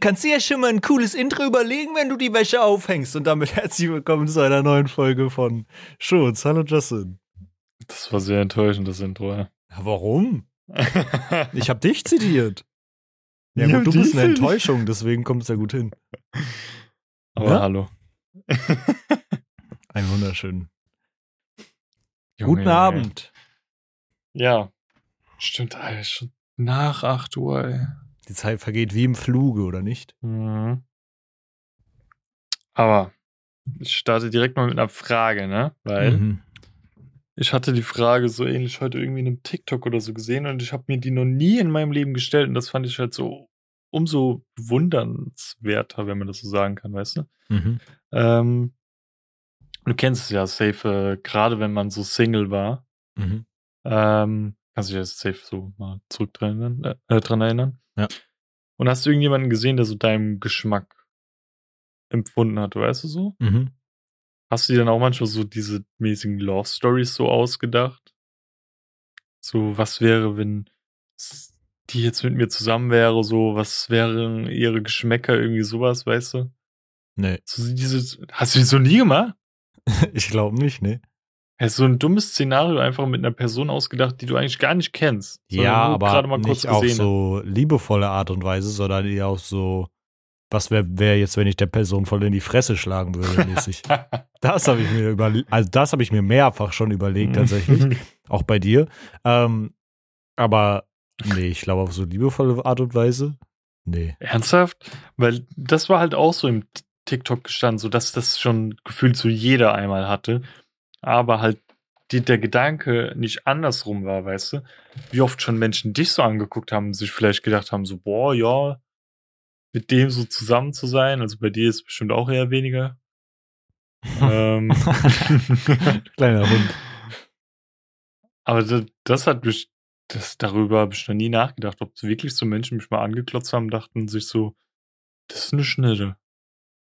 kannst dir ja schon mal ein cooles Intro überlegen, wenn du die Wäsche aufhängst. Und damit herzlich willkommen zu einer neuen Folge von Schutz. Hallo Justin. Das war sehr enttäuschend, das Intro. Ja. Warum? ich habe dich zitiert. Ja, gut, du bist eine Enttäuschung, deswegen kommt es ja gut hin. Aber ja? hallo. Ein wunderschönen. Junge, Guten Abend. Ja, stimmt, Alter, schon nach 8 Uhr, ey. Die Zeit vergeht wie im Fluge, oder nicht? Mhm. Aber ich starte direkt mal mit einer Frage, ne? Weil mhm. ich hatte die Frage so ähnlich heute irgendwie in einem TikTok oder so gesehen und ich habe mir die noch nie in meinem Leben gestellt und das fand ich halt so umso wundernswerter, wenn man das so sagen kann, weißt du? Mhm. Ähm, du kennst es ja safe, äh, gerade wenn man so Single war. Mhm. Ähm, kannst du dich jetzt safe so mal zurück dran, äh, dran erinnern? Ja. Und hast du irgendjemanden gesehen, der so deinem Geschmack empfunden hat, weißt du so? Mhm. Hast du dir dann auch manchmal so diese mäßigen Love Stories so ausgedacht? So, was wäre, wenn die jetzt mit mir zusammen wäre, so, was wären ihre Geschmäcker, irgendwie sowas, weißt du? Nee. So diese, hast du die so nie gemacht? ich glaube nicht, nee. Hast so ein dummes Szenario einfach mit einer Person ausgedacht, die du eigentlich gar nicht kennst. Ja, aber nicht auf so liebevolle Art und Weise, sondern eher auf so, was wäre wär jetzt, wenn ich der Person voll in die Fresse schlagen würde, mäßig. das habe ich mir überlegt, also das habe ich mir mehrfach schon überlegt, tatsächlich. auch bei dir. Ähm, aber nee, ich glaube auf so liebevolle Art und Weise. Nee. Ernsthaft? Weil das war halt auch so im TikTok gestanden, so dass das schon gefühlt so jeder einmal hatte aber halt die, der Gedanke nicht andersrum war, weißt du? Wie oft schon Menschen dich so angeguckt haben, sich vielleicht gedacht haben, so, boah, ja, mit dem so zusammen zu sein, also bei dir ist bestimmt auch eher weniger. ähm, Kleiner Hund. Aber das, das hat mich, das, darüber habe ich noch nie nachgedacht, ob wirklich so Menschen mich mal angeklotzt haben, dachten sich so, das ist eine Schnitte.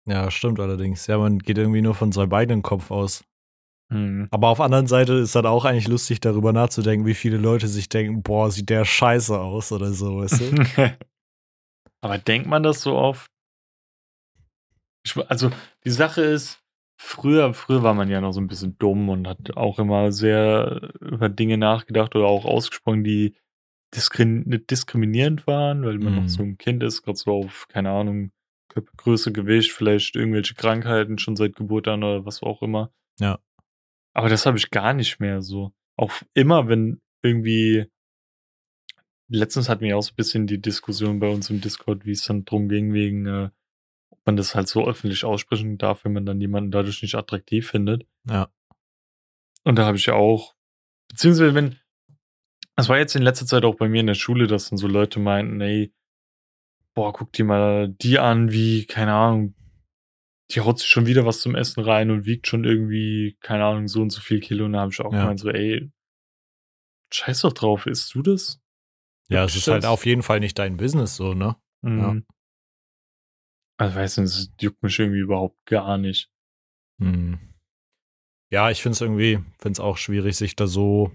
Ja, stimmt allerdings. Ja, man geht irgendwie nur von seinem eigenen Kopf aus. Mhm. Aber auf der anderen Seite ist dann auch eigentlich lustig, darüber nachzudenken, wie viele Leute sich denken, boah, sieht der scheiße aus oder so, weißt du? Aber denkt man das so oft? Ich, also, die Sache ist, früher, früher war man ja noch so ein bisschen dumm und hat auch immer sehr über Dinge nachgedacht oder auch ausgesprochen, die diskrim diskriminierend waren, weil man mhm. noch so ein Kind ist, gerade so auf, keine Ahnung, Körpergröße, Gewicht, vielleicht irgendwelche Krankheiten schon seit Geburt an oder was auch immer. Ja. Aber das habe ich gar nicht mehr so. Auch immer, wenn irgendwie. Letztens hatten wir auch so ein bisschen die Diskussion bei uns im Discord, wie es dann drum ging, wegen, äh, ob man das halt so öffentlich aussprechen darf, wenn man dann jemanden dadurch nicht attraktiv findet. Ja. Und da habe ich ja auch, beziehungsweise wenn, das war jetzt in letzter Zeit auch bei mir in der Schule, dass dann so Leute meinten, ey, boah, guck dir mal die an, wie, keine Ahnung, die haut sich schon wieder was zum Essen rein und wiegt schon irgendwie, keine Ahnung, so und so viel Kilo. Und da habe ich auch ja. gemeint, so, ey, scheiß doch drauf, isst du das? Ja, es ist halt auf jeden Fall nicht dein Business so, ne? Mhm. Ja. Also, weißt du, das juckt mich irgendwie überhaupt gar nicht. Mhm. Ja, ich finde es irgendwie, finde es auch schwierig, sich da so,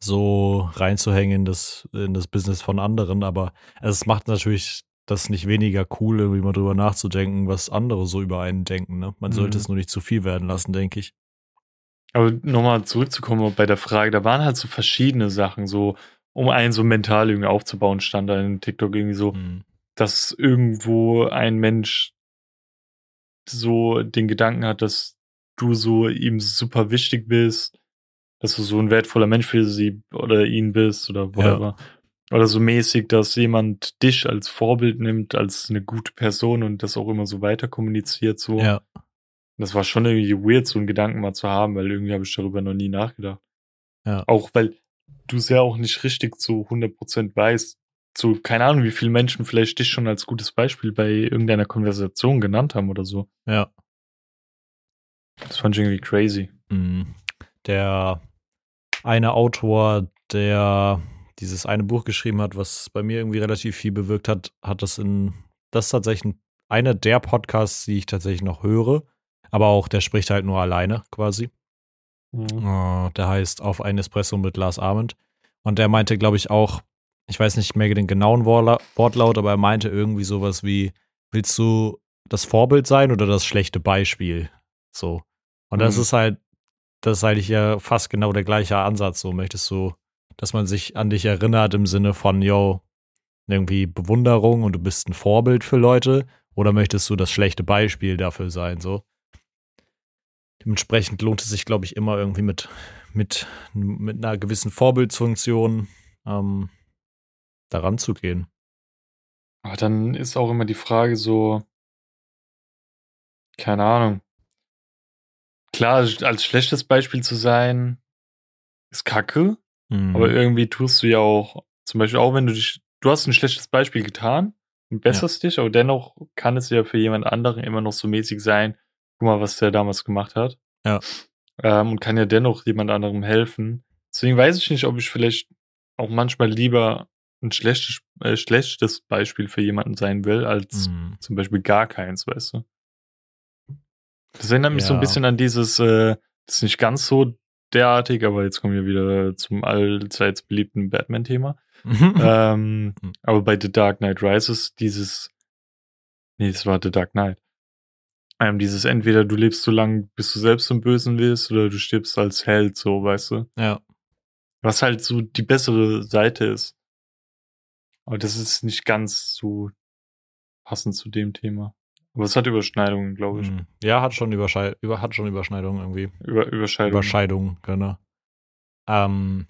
so reinzuhängen in das, in das Business von anderen, aber es macht natürlich das nicht weniger cool, irgendwie mal drüber nachzudenken, was andere so über einen denken. Ne? Man sollte mhm. es nur nicht zu viel werden lassen, denke ich. Aber nochmal zurückzukommen bei der Frage, da waren halt so verschiedene Sachen, so um einen so mental irgendwie aufzubauen, stand da in TikTok irgendwie so, mhm. dass irgendwo ein Mensch so den Gedanken hat, dass du so ihm super wichtig bist, dass du so ein wertvoller Mensch für sie oder ihn bist oder whatever. Ja. Oder so mäßig, dass jemand dich als Vorbild nimmt, als eine gute Person und das auch immer so weiter kommuniziert, so. Ja. Das war schon irgendwie weird, so einen Gedanken mal zu haben, weil irgendwie habe ich darüber noch nie nachgedacht. Ja. Auch weil du es ja auch nicht richtig zu 100% weißt. So, keine Ahnung, wie viele Menschen vielleicht dich schon als gutes Beispiel bei irgendeiner Konversation genannt haben oder so. Ja. Das fand ich irgendwie crazy. Mhm. Der eine Autor, der dieses eine Buch geschrieben hat, was bei mir irgendwie relativ viel bewirkt hat, hat das in, das ist tatsächlich einer der Podcasts, die ich tatsächlich noch höre. Aber auch, der spricht halt nur alleine quasi. Mhm. Uh, der heißt Auf ein Espresso mit Lars Arment. Und der meinte, glaube ich, auch, ich weiß nicht mehr den genauen Wortlaut, aber er meinte irgendwie sowas wie, willst du das Vorbild sein oder das schlechte Beispiel? So. Und das mhm. ist halt, das ist eigentlich ja fast genau der gleiche Ansatz. So möchtest du, dass man sich an dich erinnert im Sinne von, yo, irgendwie Bewunderung und du bist ein Vorbild für Leute oder möchtest du das schlechte Beispiel dafür sein, so? Dementsprechend lohnt es sich, glaube ich, immer irgendwie mit, mit, mit einer gewissen Vorbildsfunktion ähm, daran zu gehen. Aber dann ist auch immer die Frage so, keine Ahnung. Klar, als schlechtes Beispiel zu sein, ist kacke, mhm. aber irgendwie tust du ja auch, zum Beispiel auch wenn du dich, du hast ein schlechtes Beispiel getan und besserst ja. dich, aber dennoch kann es ja für jemand anderen immer noch so mäßig sein, guck mal, was der damals gemacht hat. Ja. Ähm, und kann ja dennoch jemand anderem helfen. Deswegen weiß ich nicht, ob ich vielleicht auch manchmal lieber ein schlechtes, äh, schlechtes Beispiel für jemanden sein will, als mhm. zum Beispiel gar keins, weißt du? Das erinnert mich ja. so ein bisschen an dieses, äh, das ist nicht ganz so derartig, aber jetzt kommen wir wieder zum allseits beliebten Batman-Thema. ähm, hm. aber bei The Dark Knight Rises dieses, nee, es war The Dark Knight. Ähm, dieses entweder du lebst so lange, bis du selbst zum Bösen wirst, oder du stirbst als Held, so, weißt du? Ja. Was halt so die bessere Seite ist. Aber das ist nicht ganz so passend zu dem Thema. Aber es hat Überschneidungen, glaube ich. Hm. Ja, hat schon, Überschei über, hat schon Überschneidungen irgendwie. Über, Überscheidungen. Überscheidungen, genau. Ähm,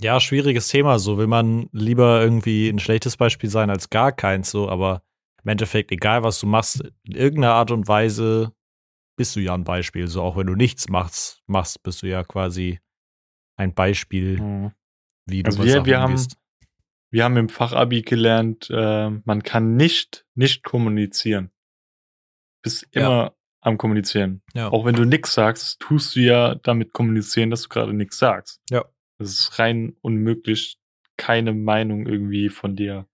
ja, schwieriges Thema. So will man lieber irgendwie ein schlechtes Beispiel sein als gar keins, so, aber im Endeffekt, egal was du machst, in irgendeiner Art und Weise bist du ja ein Beispiel. So auch wenn du nichts machst, machst, bist du ja quasi ein Beispiel, mhm. wie du also wir, wir haben, wir haben im Fachabi gelernt, äh, man kann nicht nicht kommunizieren. Bist immer ja. am kommunizieren. Ja. Auch wenn du nichts sagst, tust du ja damit kommunizieren, dass du gerade nichts sagst. Ja. Es ist rein unmöglich, keine Meinung irgendwie von dir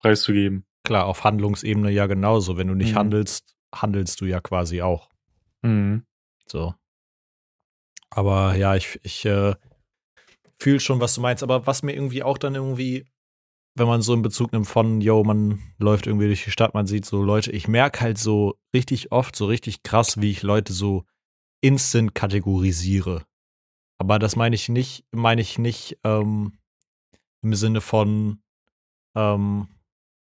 preiszugeben. Klar, auf Handlungsebene ja genauso. Wenn du nicht mhm. handelst, handelst du ja quasi auch. Mhm. So. Aber ja, ich, ich äh, fühle schon, was du meinst. Aber was mir irgendwie auch dann irgendwie, wenn man so in Bezug nimmt von, yo, man läuft irgendwie durch die Stadt, man sieht so Leute, ich merke halt so richtig oft, so richtig krass, wie ich Leute so instant kategorisiere. Aber das meine ich nicht, meine ich nicht ähm, im Sinne von, ähm,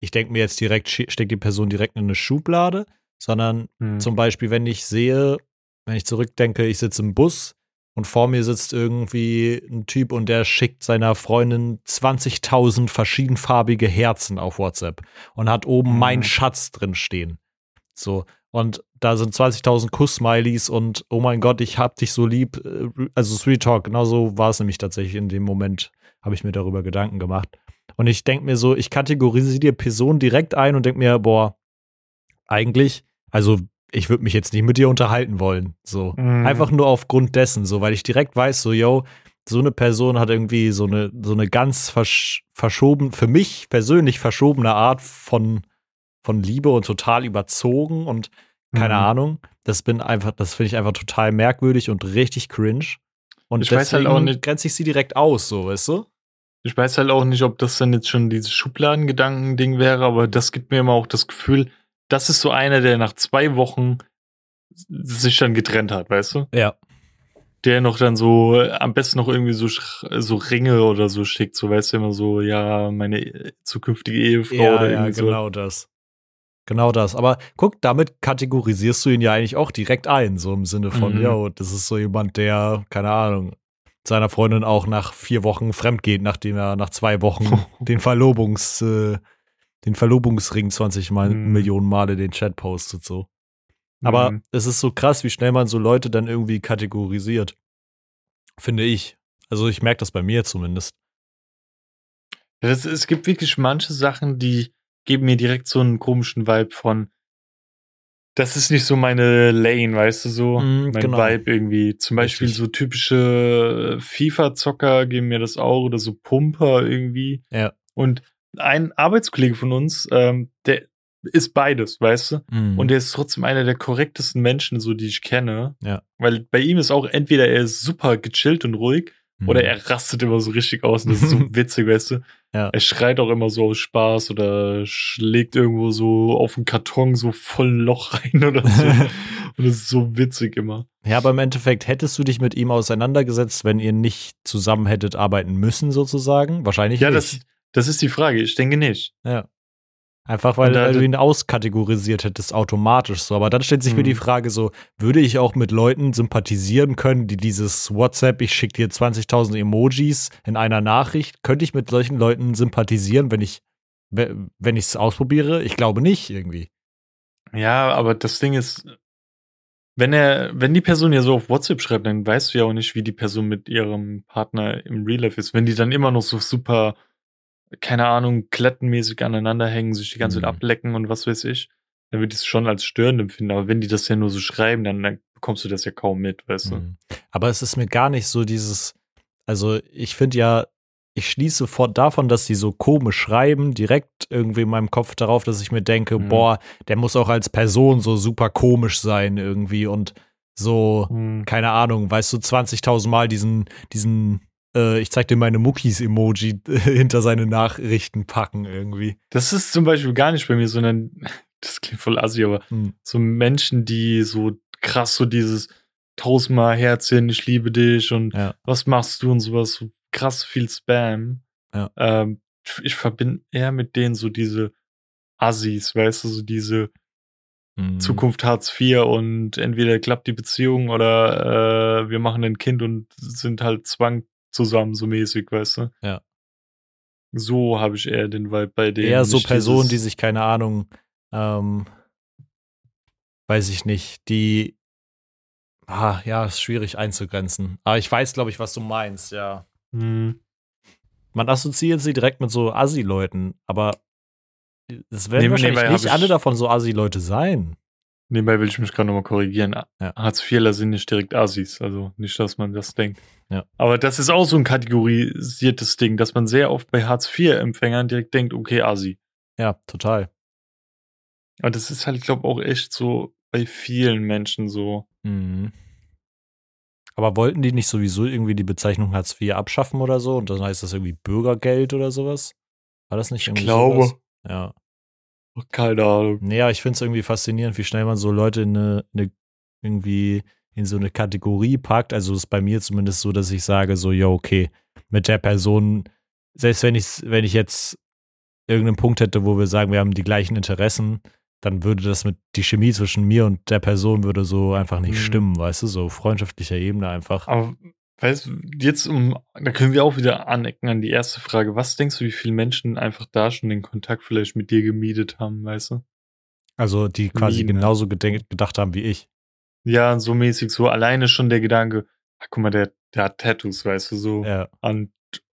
ich denke mir jetzt direkt, steckt die Person direkt in eine Schublade, sondern hm. zum Beispiel, wenn ich sehe, wenn ich zurückdenke, ich sitze im Bus und vor mir sitzt irgendwie ein Typ und der schickt seiner Freundin 20.000 verschiedenfarbige Herzen auf WhatsApp und hat oben hm. mein Schatz drin stehen. So. Und da sind 20.000 Kuss-Smileys und oh mein Gott, ich hab dich so lieb. Äh, also Sweet Talk, genau so war es nämlich tatsächlich in dem Moment, habe ich mir darüber Gedanken gemacht. Und ich denke mir so, ich kategorisiere die Person direkt ein und denke mir, boah, eigentlich, also ich würde mich jetzt nicht mit dir unterhalten wollen. So. Mhm. Einfach nur aufgrund dessen, so, weil ich direkt weiß, so, yo, so eine Person hat irgendwie so eine, so eine ganz versch verschoben, für mich persönlich verschobene Art von, von Liebe und total überzogen und keine mhm. Ahnung. Das bin einfach, das finde ich einfach total merkwürdig und richtig cringe. Und ich weiß halt auch nicht, grenze ich sie direkt aus, so, weißt du? Ich weiß halt auch nicht, ob das dann jetzt schon dieses Schubladengedanken-Ding wäre, aber das gibt mir immer auch das Gefühl, das ist so einer, der nach zwei Wochen sich dann getrennt hat, weißt du? Ja. Der noch dann so, am besten noch irgendwie so, so Ringe oder so schickt, so weißt du immer so, ja, meine zukünftige Ehefrau ja, oder irgendwie ja, genau so. das. Genau das. Aber guck, damit kategorisierst du ihn ja eigentlich auch direkt ein, so im Sinne von, mhm. yo, das ist so jemand, der, keine Ahnung, seiner Freundin auch nach vier Wochen fremd geht, nachdem er nach zwei Wochen den Verlobungs, äh, den Verlobungsring 20 Mal, mhm. Millionen Male den Chat postet, so. Aber mhm. es ist so krass, wie schnell man so Leute dann irgendwie kategorisiert. Finde ich. Also ich merke das bei mir zumindest. Das, es gibt wirklich manche Sachen, die geben mir direkt so einen komischen Vibe von, das ist nicht so meine Lane, weißt du, so mm, mein genau. Vibe irgendwie. Zum Beispiel Richtig. so typische FIFA-Zocker geben mir das auch oder so Pumper irgendwie. Ja. Und ein Arbeitskollege von uns, ähm, der ist beides, weißt du? Mm. Und der ist trotzdem einer der korrektesten Menschen, so die ich kenne. Ja. Weil bei ihm ist auch entweder er ist super gechillt und ruhig Mhm. Oder er rastet immer so richtig aus und das ist so witzig, weißt du? Ja. Er schreit auch immer so aus Spaß oder schlägt irgendwo so auf den Karton so voll ein Loch rein oder so. und das ist so witzig immer. Ja, aber im Endeffekt hättest du dich mit ihm auseinandergesetzt, wenn ihr nicht zusammen hättet arbeiten müssen, sozusagen? Wahrscheinlich ja, nicht. Ja, das, das ist die Frage. Ich denke nicht. Ja. Einfach weil, weil, du ihn auskategorisiert hättest, automatisch so. Aber dann stellt sich mhm. mir die mhm. Frage so, würde ich auch mit Leuten sympathisieren können, die dieses WhatsApp, ich schicke dir 20.000 Emojis in einer Nachricht, könnte ich mit solchen Leuten sympathisieren, wenn ich wenn ich es ausprobiere? Ich glaube nicht irgendwie. Ja, aber das Ding ist, wenn er, wenn die Person ja so auf WhatsApp schreibt, dann weißt du ja auch nicht, wie die Person mit ihrem Partner im Real Life ist. Wenn die dann immer noch so super keine Ahnung, klettenmäßig aneinander hängen, sich die ganze Zeit mhm. ablecken und was weiß ich, dann würde ich es schon als störend empfinden. Aber wenn die das ja nur so schreiben, dann, dann bekommst du das ja kaum mit, weißt du. Mhm. Aber es ist mir gar nicht so dieses, also ich finde ja, ich schließe vor davon, dass die so komisch schreiben, direkt irgendwie in meinem Kopf darauf, dass ich mir denke, mhm. boah, der muss auch als Person so super komisch sein irgendwie und so, mhm. keine Ahnung, weißt du, 20.000 Mal diesen, diesen äh, ich zeig dir meine Muckis-Emoji hinter seine Nachrichten packen irgendwie. Das ist zum Beispiel gar nicht bei mir, sondern, das klingt voll assi, aber hm. so Menschen, die so krass so dieses tausendmal Herzchen, ich liebe dich und ja. was machst du und sowas, so krass viel Spam. Ja. Ähm, ich verbinde eher mit denen so diese Assis, weißt du, so diese mhm. Zukunft Hartz IV und entweder klappt die Beziehung oder äh, wir machen ein Kind und sind halt zwang zusammen, so mäßig, weißt du? Ja. So habe ich eher den Vibe bei denen. Eher so Personen, die sich, keine Ahnung, ähm, weiß ich nicht, die, ah, ja, ist schwierig einzugrenzen. Aber ich weiß, glaube ich, was du meinst, ja. Hm. Man assoziiert sie direkt mit so Assi-Leuten, aber es werden nee, wahrscheinlich nee, nicht alle davon so Assi-Leute sein. Nebenbei will ich mich gerade nochmal korrigieren. Ja. Hartz-IVler sind nicht direkt Assis, also nicht, dass man das denkt. Ja. Aber das ist auch so ein kategorisiertes Ding, dass man sehr oft bei Hartz-IV-Empfängern direkt denkt, okay, Asi. Ja, total. Aber das ist halt, ich glaube, auch echt so bei vielen Menschen so. Mhm. Aber wollten die nicht sowieso irgendwie die Bezeichnung Hartz IV abschaffen oder so? Und dann heißt das irgendwie Bürgergeld oder sowas? War das nicht irgendwie Ich glaube. Sowas? Ja. Keine Ahnung. Naja, ich finde es irgendwie faszinierend, wie schnell man so Leute in eine, eine, irgendwie in so eine Kategorie packt. Also ist bei mir zumindest so, dass ich sage, so, ja, okay, mit der Person, selbst wenn ich, wenn ich jetzt irgendeinen Punkt hätte, wo wir sagen, wir haben die gleichen Interessen, dann würde das mit die Chemie zwischen mir und der Person würde so einfach nicht mhm. stimmen, weißt du, so freundschaftlicher Ebene einfach. Aber Weißt du, jetzt um, da können wir auch wieder anecken an die erste Frage. Was denkst du, wie viele Menschen einfach da schon den Kontakt vielleicht mit dir gemietet haben, weißt du? Also, die quasi Mieden. genauso gedacht haben wie ich. Ja, so mäßig, so alleine schon der Gedanke, ach, guck mal, der, der hat Tattoos, weißt du, so ja. an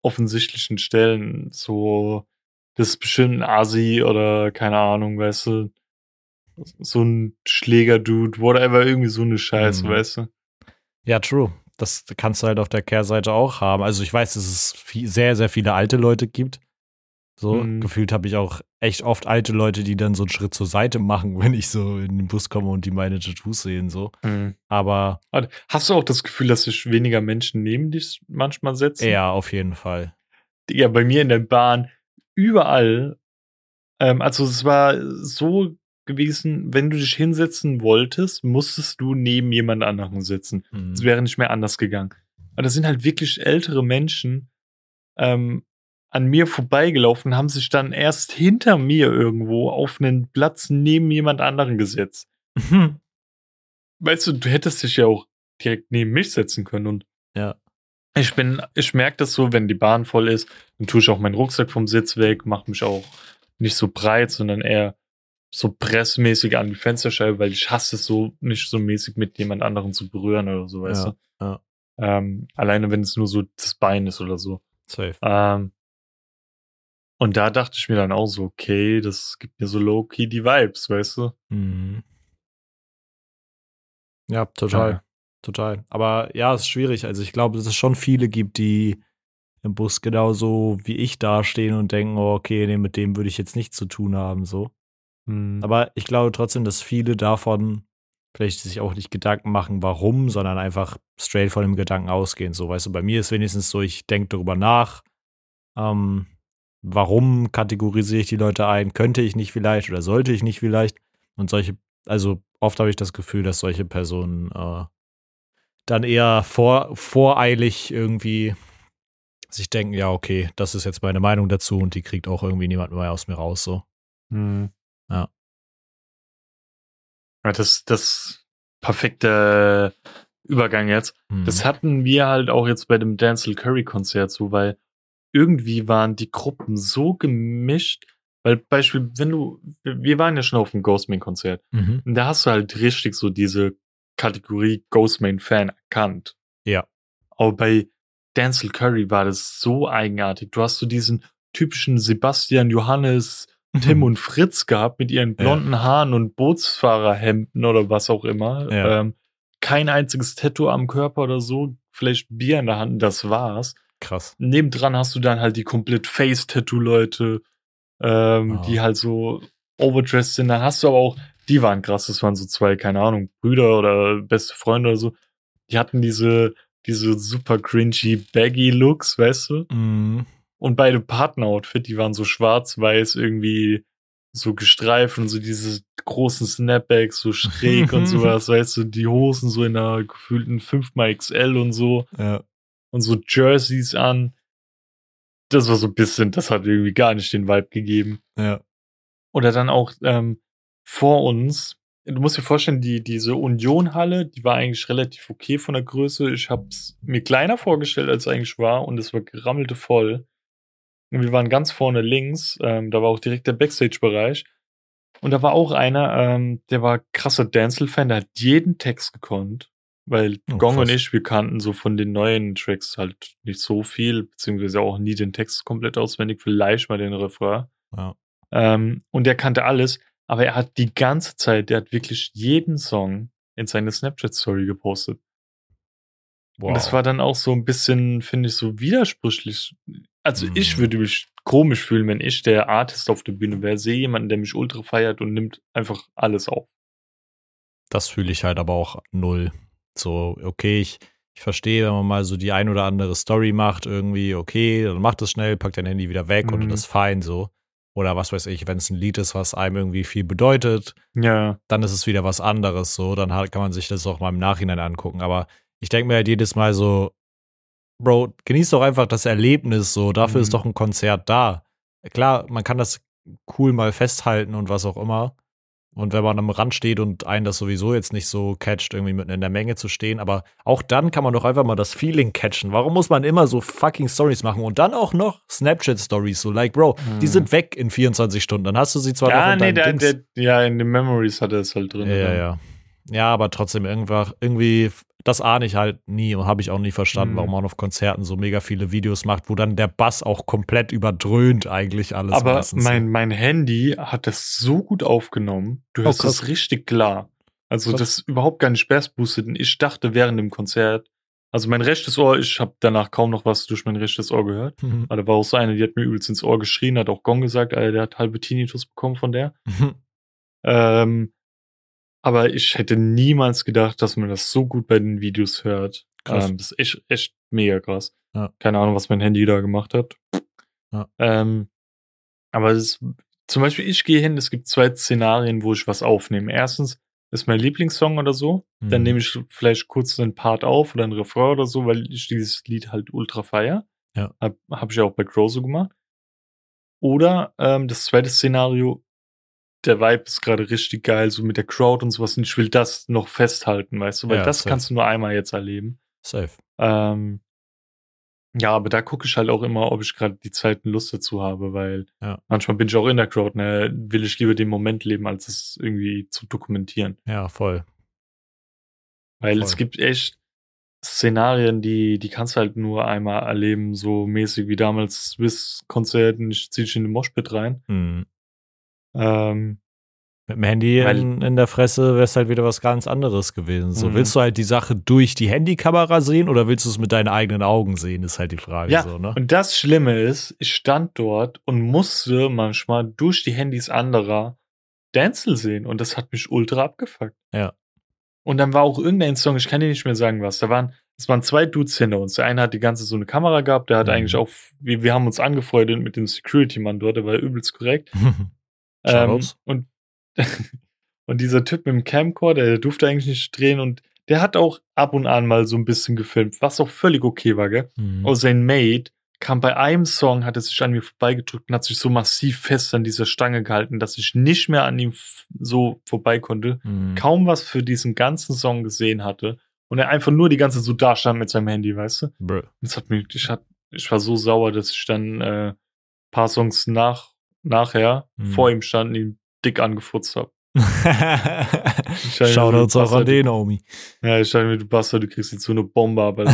offensichtlichen Stellen, so, das ist bestimmt ein Asi oder keine Ahnung, weißt du, so ein Schläger-Dude, whatever, irgendwie so eine Scheiße, mhm. weißt du? Ja, true das kannst du halt auf der Kehrseite auch haben. Also ich weiß, dass es viel, sehr, sehr viele alte Leute gibt. So, mhm. gefühlt habe ich auch echt oft alte Leute, die dann so einen Schritt zur Seite machen, wenn ich so in den Bus komme und die meine Tattoos sehen, so. Mhm. Aber. Hast du auch das Gefühl, dass sich weniger Menschen neben dich manchmal setzen? Ja, auf jeden Fall. Ja, bei mir in der Bahn überall. Ähm, also es war so gewesen, wenn du dich hinsetzen wolltest, musstest du neben jemand anderen sitzen. Es mhm. wäre nicht mehr anders gegangen. Aber das sind halt wirklich ältere Menschen ähm, an mir vorbeigelaufen, haben sich dann erst hinter mir irgendwo auf einen Platz neben jemand anderen gesetzt. Mhm. Weißt du, du hättest dich ja auch direkt neben mich setzen können und ja. Ich bin, ich merke das so, wenn die Bahn voll ist, dann tue ich auch meinen Rucksack vom Sitz weg, mache mich auch nicht so breit, sondern eher so pressmäßig an die Fensterscheibe, weil ich hasse es so, nicht so mäßig mit jemand anderen zu berühren oder so, weißt ja, du? Ja. Ähm, alleine wenn es nur so das Bein ist oder so. Safe. Ähm, und da dachte ich mir dann auch so, okay, das gibt mir so low-key die Vibes, weißt du? Mhm. Ja, total. Ja. Total. Aber ja, es ist schwierig. Also ich glaube, dass es schon viele gibt, die im Bus genauso wie ich dastehen und denken, oh, okay, nee, mit dem würde ich jetzt nichts zu tun haben, so. Mhm. Aber ich glaube trotzdem, dass viele davon vielleicht sich auch nicht Gedanken machen, warum, sondern einfach straight von dem Gedanken ausgehen. So, weißt du, bei mir ist wenigstens so, ich denke darüber nach, ähm, warum kategorisiere ich die Leute ein, könnte ich nicht vielleicht oder sollte ich nicht vielleicht. Und solche, also oft habe ich das Gefühl, dass solche Personen äh, dann eher vor, voreilig irgendwie sich denken, ja, okay, das ist jetzt meine Meinung dazu und die kriegt auch irgendwie niemand mehr aus mir raus, so. Hm. Das, das perfekte Übergang jetzt. Hm. Das hatten wir halt auch jetzt bei dem Denzel Curry Konzert so, weil irgendwie waren die Gruppen so gemischt, weil Beispiel, wenn du, wir waren ja schon auf dem Ghostman-Konzert mhm. und da hast du halt richtig so diese Kategorie Ghostman-Fan erkannt. Ja. Aber bei Denzel Curry war das so eigenartig. Du hast so diesen typischen Sebastian, Johannes, Tim und Fritz gehabt mit ihren blonden ja. Haaren und Bootsfahrerhemden oder was auch immer. Ja. Ähm, kein einziges Tattoo am Körper oder so, vielleicht Bier in der Hand, das war's. Krass. Nebendran hast du dann halt die komplett Face-Tattoo-Leute, ähm, oh. die halt so overdressed sind. Dann hast du aber auch, die waren krass, das waren so zwei, keine Ahnung, Brüder oder beste Freunde oder so. Die hatten diese diese super cringy baggy Looks, weißt du? Mm. Und beide Partner-Outfit, die waren so schwarz-weiß irgendwie so gestreift und so diese großen Snapbacks so schräg und sowas, weißt du, die Hosen so in einer gefühlten 5xL und so. Ja. Und so Jerseys an. Das war so ein bisschen, das hat irgendwie gar nicht den Vibe gegeben. Ja. Oder dann auch ähm, vor uns du musst dir vorstellen, die, diese Union-Halle, die war eigentlich relativ okay von der Größe. Ich habe es mir kleiner vorgestellt, als es eigentlich war, und es war gerammelte voll. Und wir waren ganz vorne links, ähm, da war auch direkt der Backstage-Bereich. Und da war auch einer, ähm, der war krasser Dancel-Fan, der hat jeden Text gekonnt. Weil oh, Gong krass. und ich, wir kannten so von den neuen Tracks halt nicht so viel, beziehungsweise auch nie den Text komplett auswendig, vielleicht mal den Refrain. Ja. Ähm, und der kannte alles. Aber er hat die ganze Zeit, der hat wirklich jeden Song in seine Snapchat-Story gepostet. Wow. Und das war dann auch so ein bisschen, finde ich, so widersprüchlich. Also mm. ich würde mich komisch fühlen, wenn ich der Artist auf der Bühne wäre, sehe jemanden, der mich ultra feiert und nimmt einfach alles auf. Das fühle ich halt aber auch null. So, okay, ich, ich verstehe, wenn man mal so die ein oder andere Story macht, irgendwie, okay, dann macht es schnell, packt dein Handy wieder weg mm. und mhm. das ist fein so. Oder was weiß ich, wenn es ein Lied ist, was einem irgendwie viel bedeutet, ja. dann ist es wieder was anderes so. Dann kann man sich das auch mal im Nachhinein angucken. Aber ich denke mir halt jedes Mal so, Bro, genieß doch einfach das Erlebnis so. Dafür mhm. ist doch ein Konzert da. Klar, man kann das cool mal festhalten und was auch immer. Und wenn man am Rand steht und einen das sowieso jetzt nicht so catcht, irgendwie mitten in der Menge zu stehen, aber auch dann kann man doch einfach mal das Feeling catchen. Warum muss man immer so fucking Stories machen und dann auch noch Snapchat-Stories, so like, Bro, mhm. die sind weg in 24 Stunden. Dann hast du sie zwar ja, noch in nee, der, der, Ja, in den Memories hat er es halt drin. Ja, ja, ja. Ja, aber trotzdem irgendwie das ahne ich halt nie und habe ich auch nie verstanden, mhm. warum man auf Konzerten so mega viele Videos macht, wo dann der Bass auch komplett überdröhnt eigentlich alles. Aber meistens. mein, mein Handy hat das so gut aufgenommen. Du hörst oh, das richtig klar. Also Was? das ist überhaupt gar nicht bassboostet. Ich dachte während dem Konzert, also mein rechtes Ohr, ich habe danach kaum noch was durch mein rechtes Ohr gehört. Mhm. Aber da war auch so eine, die hat mir übelst ins Ohr geschrien, hat auch Gong gesagt, Alter, der hat halbe Tinnitus bekommen von der. Mhm. Ähm, aber ich hätte niemals gedacht, dass man das so gut bei den Videos hört. Krass. Ähm, das ist echt, echt mega krass. Ja. Keine Ahnung, was mein Handy da gemacht hat. Ja. Ähm, aber es ist, zum Beispiel, ich gehe hin, es gibt zwei Szenarien, wo ich was aufnehme. Erstens ist mein Lieblingssong oder so. Mhm. Dann nehme ich vielleicht kurz einen Part auf oder einen Refrain oder so, weil ich dieses Lied halt ultra feier. Ja. Hab, hab ich ja auch bei Crow so gemacht. Oder ähm, das zweite Szenario, der Vibe ist gerade richtig geil, so mit der Crowd und sowas. Und ich will das noch festhalten, weißt du, weil ja, das safe. kannst du nur einmal jetzt erleben. Safe. Ähm, ja, aber da gucke ich halt auch immer, ob ich gerade die Zeit und Lust dazu habe, weil ja. manchmal bin ich auch in der Crowd, ne, will ich lieber den Moment leben, als es irgendwie zu dokumentieren. Ja, voll. Weil voll. es gibt echt Szenarien, die, die kannst du halt nur einmal erleben, so mäßig wie damals Swiss-Konzerten, ich zieh dich in den Moshpit rein. Mhm. Ähm, mit dem Handy in, in, der Fresse wäre es halt wieder was ganz anderes gewesen. So, mhm. willst du halt die Sache durch die Handykamera sehen oder willst du es mit deinen eigenen Augen sehen, ist halt die Frage. Ja, so, ne? und das Schlimme ist, ich stand dort und musste manchmal durch die Handys anderer Denzel sehen und das hat mich ultra abgefuckt. Ja. Und dann war auch irgendein Song, ich kann dir nicht mehr sagen, was. Da waren, es waren zwei Dudes hinter uns. Der eine hat die ganze so eine Kamera gehabt, der hat mhm. eigentlich auch, wir, wir haben uns angefreundet mit dem Security-Mann dort, der war übelst korrekt. ähm, und, und dieser Typ mit dem Camcorder, der durfte eigentlich nicht drehen und der hat auch ab und an mal so ein bisschen gefilmt, was auch völlig okay war, gell? Mhm. Und sein Mate kam bei einem Song, hat er sich an mir vorbeigedrückt und hat sich so massiv fest an dieser Stange gehalten, dass ich nicht mehr an ihm so vorbei konnte, mhm. kaum was für diesen ganzen Song gesehen hatte und er einfach nur die ganze Zeit so da stand mit seinem Handy, weißt du? Bro. Das hat mich, ich, hat, ich war so sauer, dass ich dann äh, paar Songs nach, nachher mhm. vor ihm stand und ihn dick angefutzt habe. Shoutouts auch an den, Omi. Ja, ich sage mir, du Bastard, du kriegst jetzt so eine Bombe, aber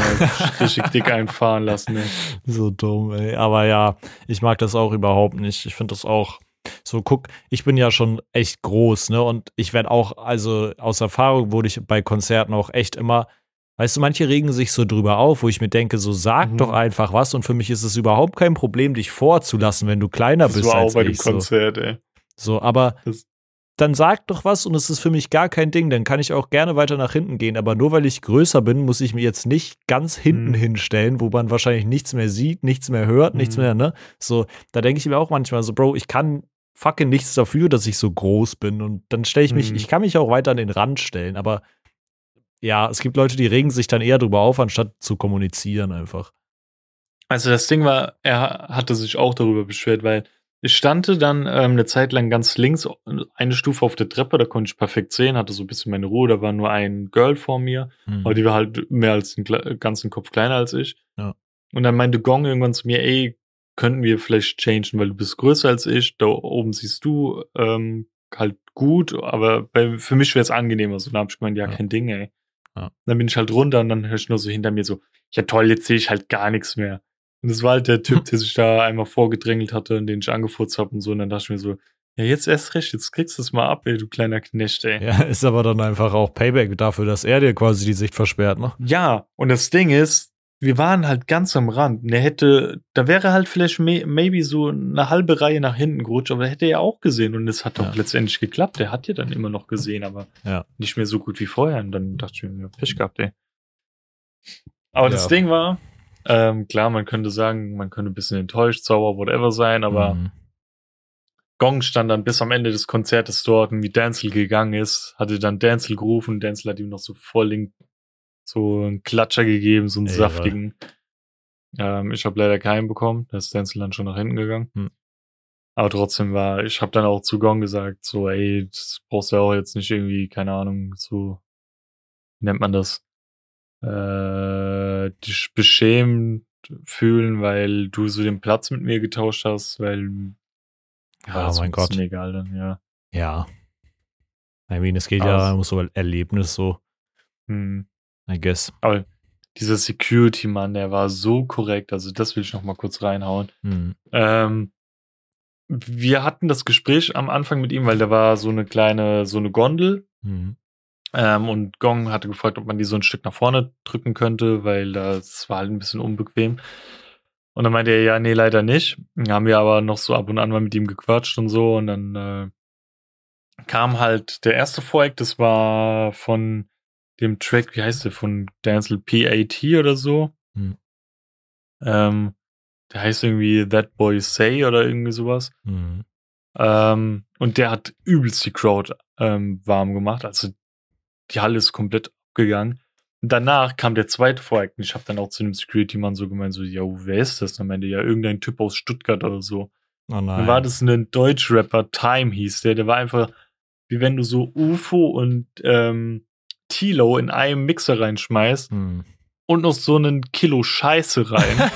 richtig dick einfahren lassen, ey. So dumm, ey. Aber ja, ich mag das auch überhaupt nicht. Ich finde das auch so, guck, ich bin ja schon echt groß, ne? Und ich werde auch, also aus Erfahrung wurde ich bei Konzerten auch echt immer, weißt du, manche regen sich so drüber auf, wo ich mir denke, so sag mhm. doch einfach was. Und für mich ist es überhaupt kein Problem, dich vorzulassen, wenn du kleiner das bist. Das war auch bei dem Konzert, ey. So, aber das dann sag doch was und es ist für mich gar kein Ding. Dann kann ich auch gerne weiter nach hinten gehen. Aber nur weil ich größer bin, muss ich mir jetzt nicht ganz hinten mhm. hinstellen, wo man wahrscheinlich nichts mehr sieht, nichts mehr hört, mhm. nichts mehr, ne? So, da denke ich mir auch manchmal so, Bro, ich kann fucking nichts dafür, dass ich so groß bin. Und dann stelle ich mich, mhm. ich kann mich auch weiter an den Rand stellen, aber ja, es gibt Leute, die regen sich dann eher drüber auf, anstatt zu kommunizieren einfach. Also das Ding war, er hatte sich auch darüber beschwert, weil ich stand dann ähm, eine Zeit lang ganz links, eine Stufe auf der Treppe, da konnte ich perfekt sehen, hatte so ein bisschen meine Ruhe, da war nur ein Girl vor mir, mhm. aber die war halt mehr als einen ganzen Kopf kleiner als ich. Ja. Und dann meinte Gong irgendwann zu mir, ey, könnten wir vielleicht changen, weil du bist größer als ich, da oben siehst du ähm, halt gut, aber bei, für mich wäre es angenehmer. So, dann hab ich gemeint, ja, ja. kein Ding, ey. Ja. Dann bin ich halt runter und dann höre ich nur so hinter mir so, ja toll, jetzt sehe ich halt gar nichts mehr. Und das war halt der Typ, der sich da einmal vorgedrängelt hatte und den ich angefurzt habe und so. Und dann dachte ich mir so, ja, jetzt erst recht, jetzt kriegst du es mal ab, ey, du kleiner Knecht, ey. Ja, ist aber dann einfach auch Payback dafür, dass er dir quasi die Sicht versperrt, ne? Ja, und das Ding ist, wir waren halt ganz am Rand. Der hätte, da wäre halt vielleicht may, maybe so eine halbe Reihe nach hinten gerutscht, aber hätte er ja auch gesehen und es hat doch ja. letztendlich geklappt. Der hat ja dann immer noch gesehen, aber ja. nicht mehr so gut wie vorher. Und dann dachte ich mir, Pech gehabt, ey. Aber ja. das Ding war, ähm, klar, man könnte sagen, man könnte ein bisschen enttäuscht, sauer, whatever sein, aber mhm. Gong stand dann bis am Ende des Konzertes dort und wie Danzel gegangen ist, hatte dann Danzel gerufen, Danzel hat ihm noch so voll so einen Klatscher gegeben, so einen Ey, saftigen. Ähm, ich habe leider keinen bekommen, da ist Danzel dann schon nach hinten gegangen. Mhm. Aber trotzdem war, ich habe dann auch zu Gong gesagt, so, ey, das brauchst du ja auch jetzt nicht irgendwie, keine Ahnung, so, wie nennt man das? äh, dich beschämt fühlen, weil du so den Platz mit mir getauscht hast, weil ja, oh mein Gott. Mir egal dann, ja. Ja. I mean, es geht Aber ja um so Erlebnis so. Hm. I guess. Aber dieser Security-Mann, der war so korrekt, also das will ich noch mal kurz reinhauen. Hm. Ähm, wir hatten das Gespräch am Anfang mit ihm, weil da war so eine kleine, so eine Gondel. Mhm. Ähm, und Gong hatte gefragt, ob man die so ein Stück nach vorne drücken könnte, weil das war halt ein bisschen unbequem. Und dann meinte er, ja, nee, leider nicht. Dann haben wir aber noch so ab und an mal mit ihm gequatscht und so. Und dann äh, kam halt der erste Voreck, das war von dem Track, wie heißt der, von Denzel PAT oder so. Hm. Ähm, der heißt irgendwie That Boy Say oder irgendwie sowas. Hm. Ähm, und der hat übelst die Crowd ähm, warm gemacht. Also die Halle ist komplett abgegangen. Und danach kam der zweite Vorakt und ich habe dann auch zu dem Security-Mann so gemeint, so, ja, wer ist das? Und meinte, ja, irgendein Typ aus Stuttgart oder so. Oh nein. Dann war das ein Deutsch-Rapper, Time hieß der, der war einfach, wie wenn du so UFO und ähm, Tilo in einem Mixer reinschmeißt hm. und noch so einen Kilo Scheiße rein.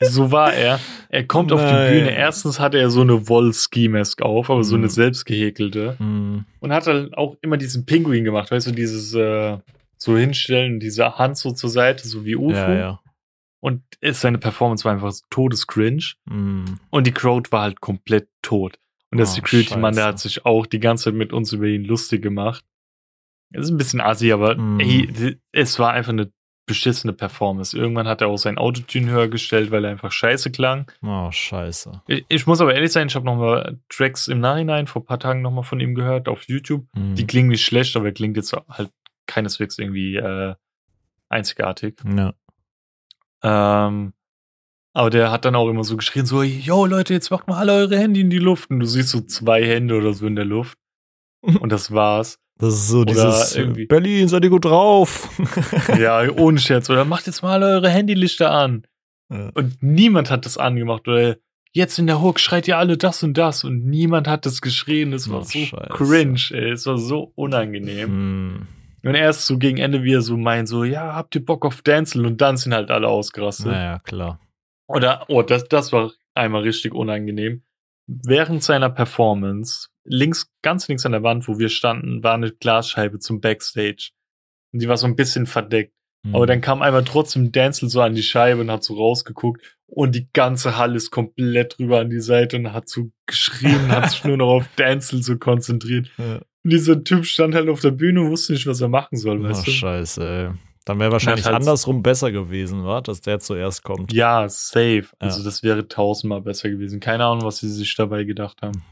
so war er. Er kommt Nein. auf die Bühne. Erstens hatte er so eine Woll-Ski-Mask auf, aber mm. so eine mhm. selbstgehäkelte. Mm. Und hat dann auch immer diesen Pinguin gemacht, weißt du, dieses äh, so hinstellen, diese Hand so zur Seite, so wie UFO. Ja, ja. Und ist seine Performance war einfach todescringe. Mm. Und die Crowd war halt komplett tot. Und der oh, Security-Mann, der hat sich auch die ganze Zeit mit uns über ihn lustig gemacht. Das ist ein bisschen assi, aber mm. ey, es war einfach eine beschissene Performance. Irgendwann hat er auch sein Autotune höher gestellt, weil er einfach scheiße klang. Oh, scheiße. Ich, ich muss aber ehrlich sein, ich habe nochmal Tracks im Nachhinein vor ein paar Tagen nochmal von ihm gehört auf YouTube. Mhm. Die klingen nicht schlecht, aber er klingt jetzt halt keineswegs irgendwie äh, einzigartig. Ja. Ähm, aber der hat dann auch immer so geschrien, so, yo Leute, jetzt macht mal alle eure Hände in die Luft. Und du siehst so zwei Hände oder so in der Luft. Und das war's. Das ist so oder dieses irgendwie. Berlin, seid ihr gut drauf? ja, ohne Scherz. Oder macht jetzt mal eure Handylichter an. Ja. Und niemand hat das angemacht. Oder jetzt in der Hook schreit ihr alle das und das. Und niemand hat das geschrien. Das war oh, so Scheiße. cringe, ey. Es war so unangenehm. Hm. Und erst so gegen Ende, wie er so meint, so, ja, habt ihr Bock auf Dancel? Und dann sind halt alle ausgerastet. Naja, klar. Oder, oh, das, das war einmal richtig unangenehm. Während seiner Performance, links, ganz links an der Wand, wo wir standen, war eine Glasscheibe zum Backstage. Und die war so ein bisschen verdeckt. Mhm. Aber dann kam einmal trotzdem Dancel so an die Scheibe und hat so rausgeguckt und die ganze Halle ist komplett rüber an die Seite und hat so geschrien, hat sich nur noch auf Dancel so konzentriert. Ja. Und dieser Typ stand halt auf der Bühne und wusste nicht, was er machen soll, weißt oh, du? scheiße, ey. Dann wäre wahrscheinlich halt andersrum besser gewesen, wa? dass der zuerst kommt. Ja, safe. Ja. Also das wäre tausendmal besser gewesen. Keine Ahnung, was sie sich dabei gedacht haben.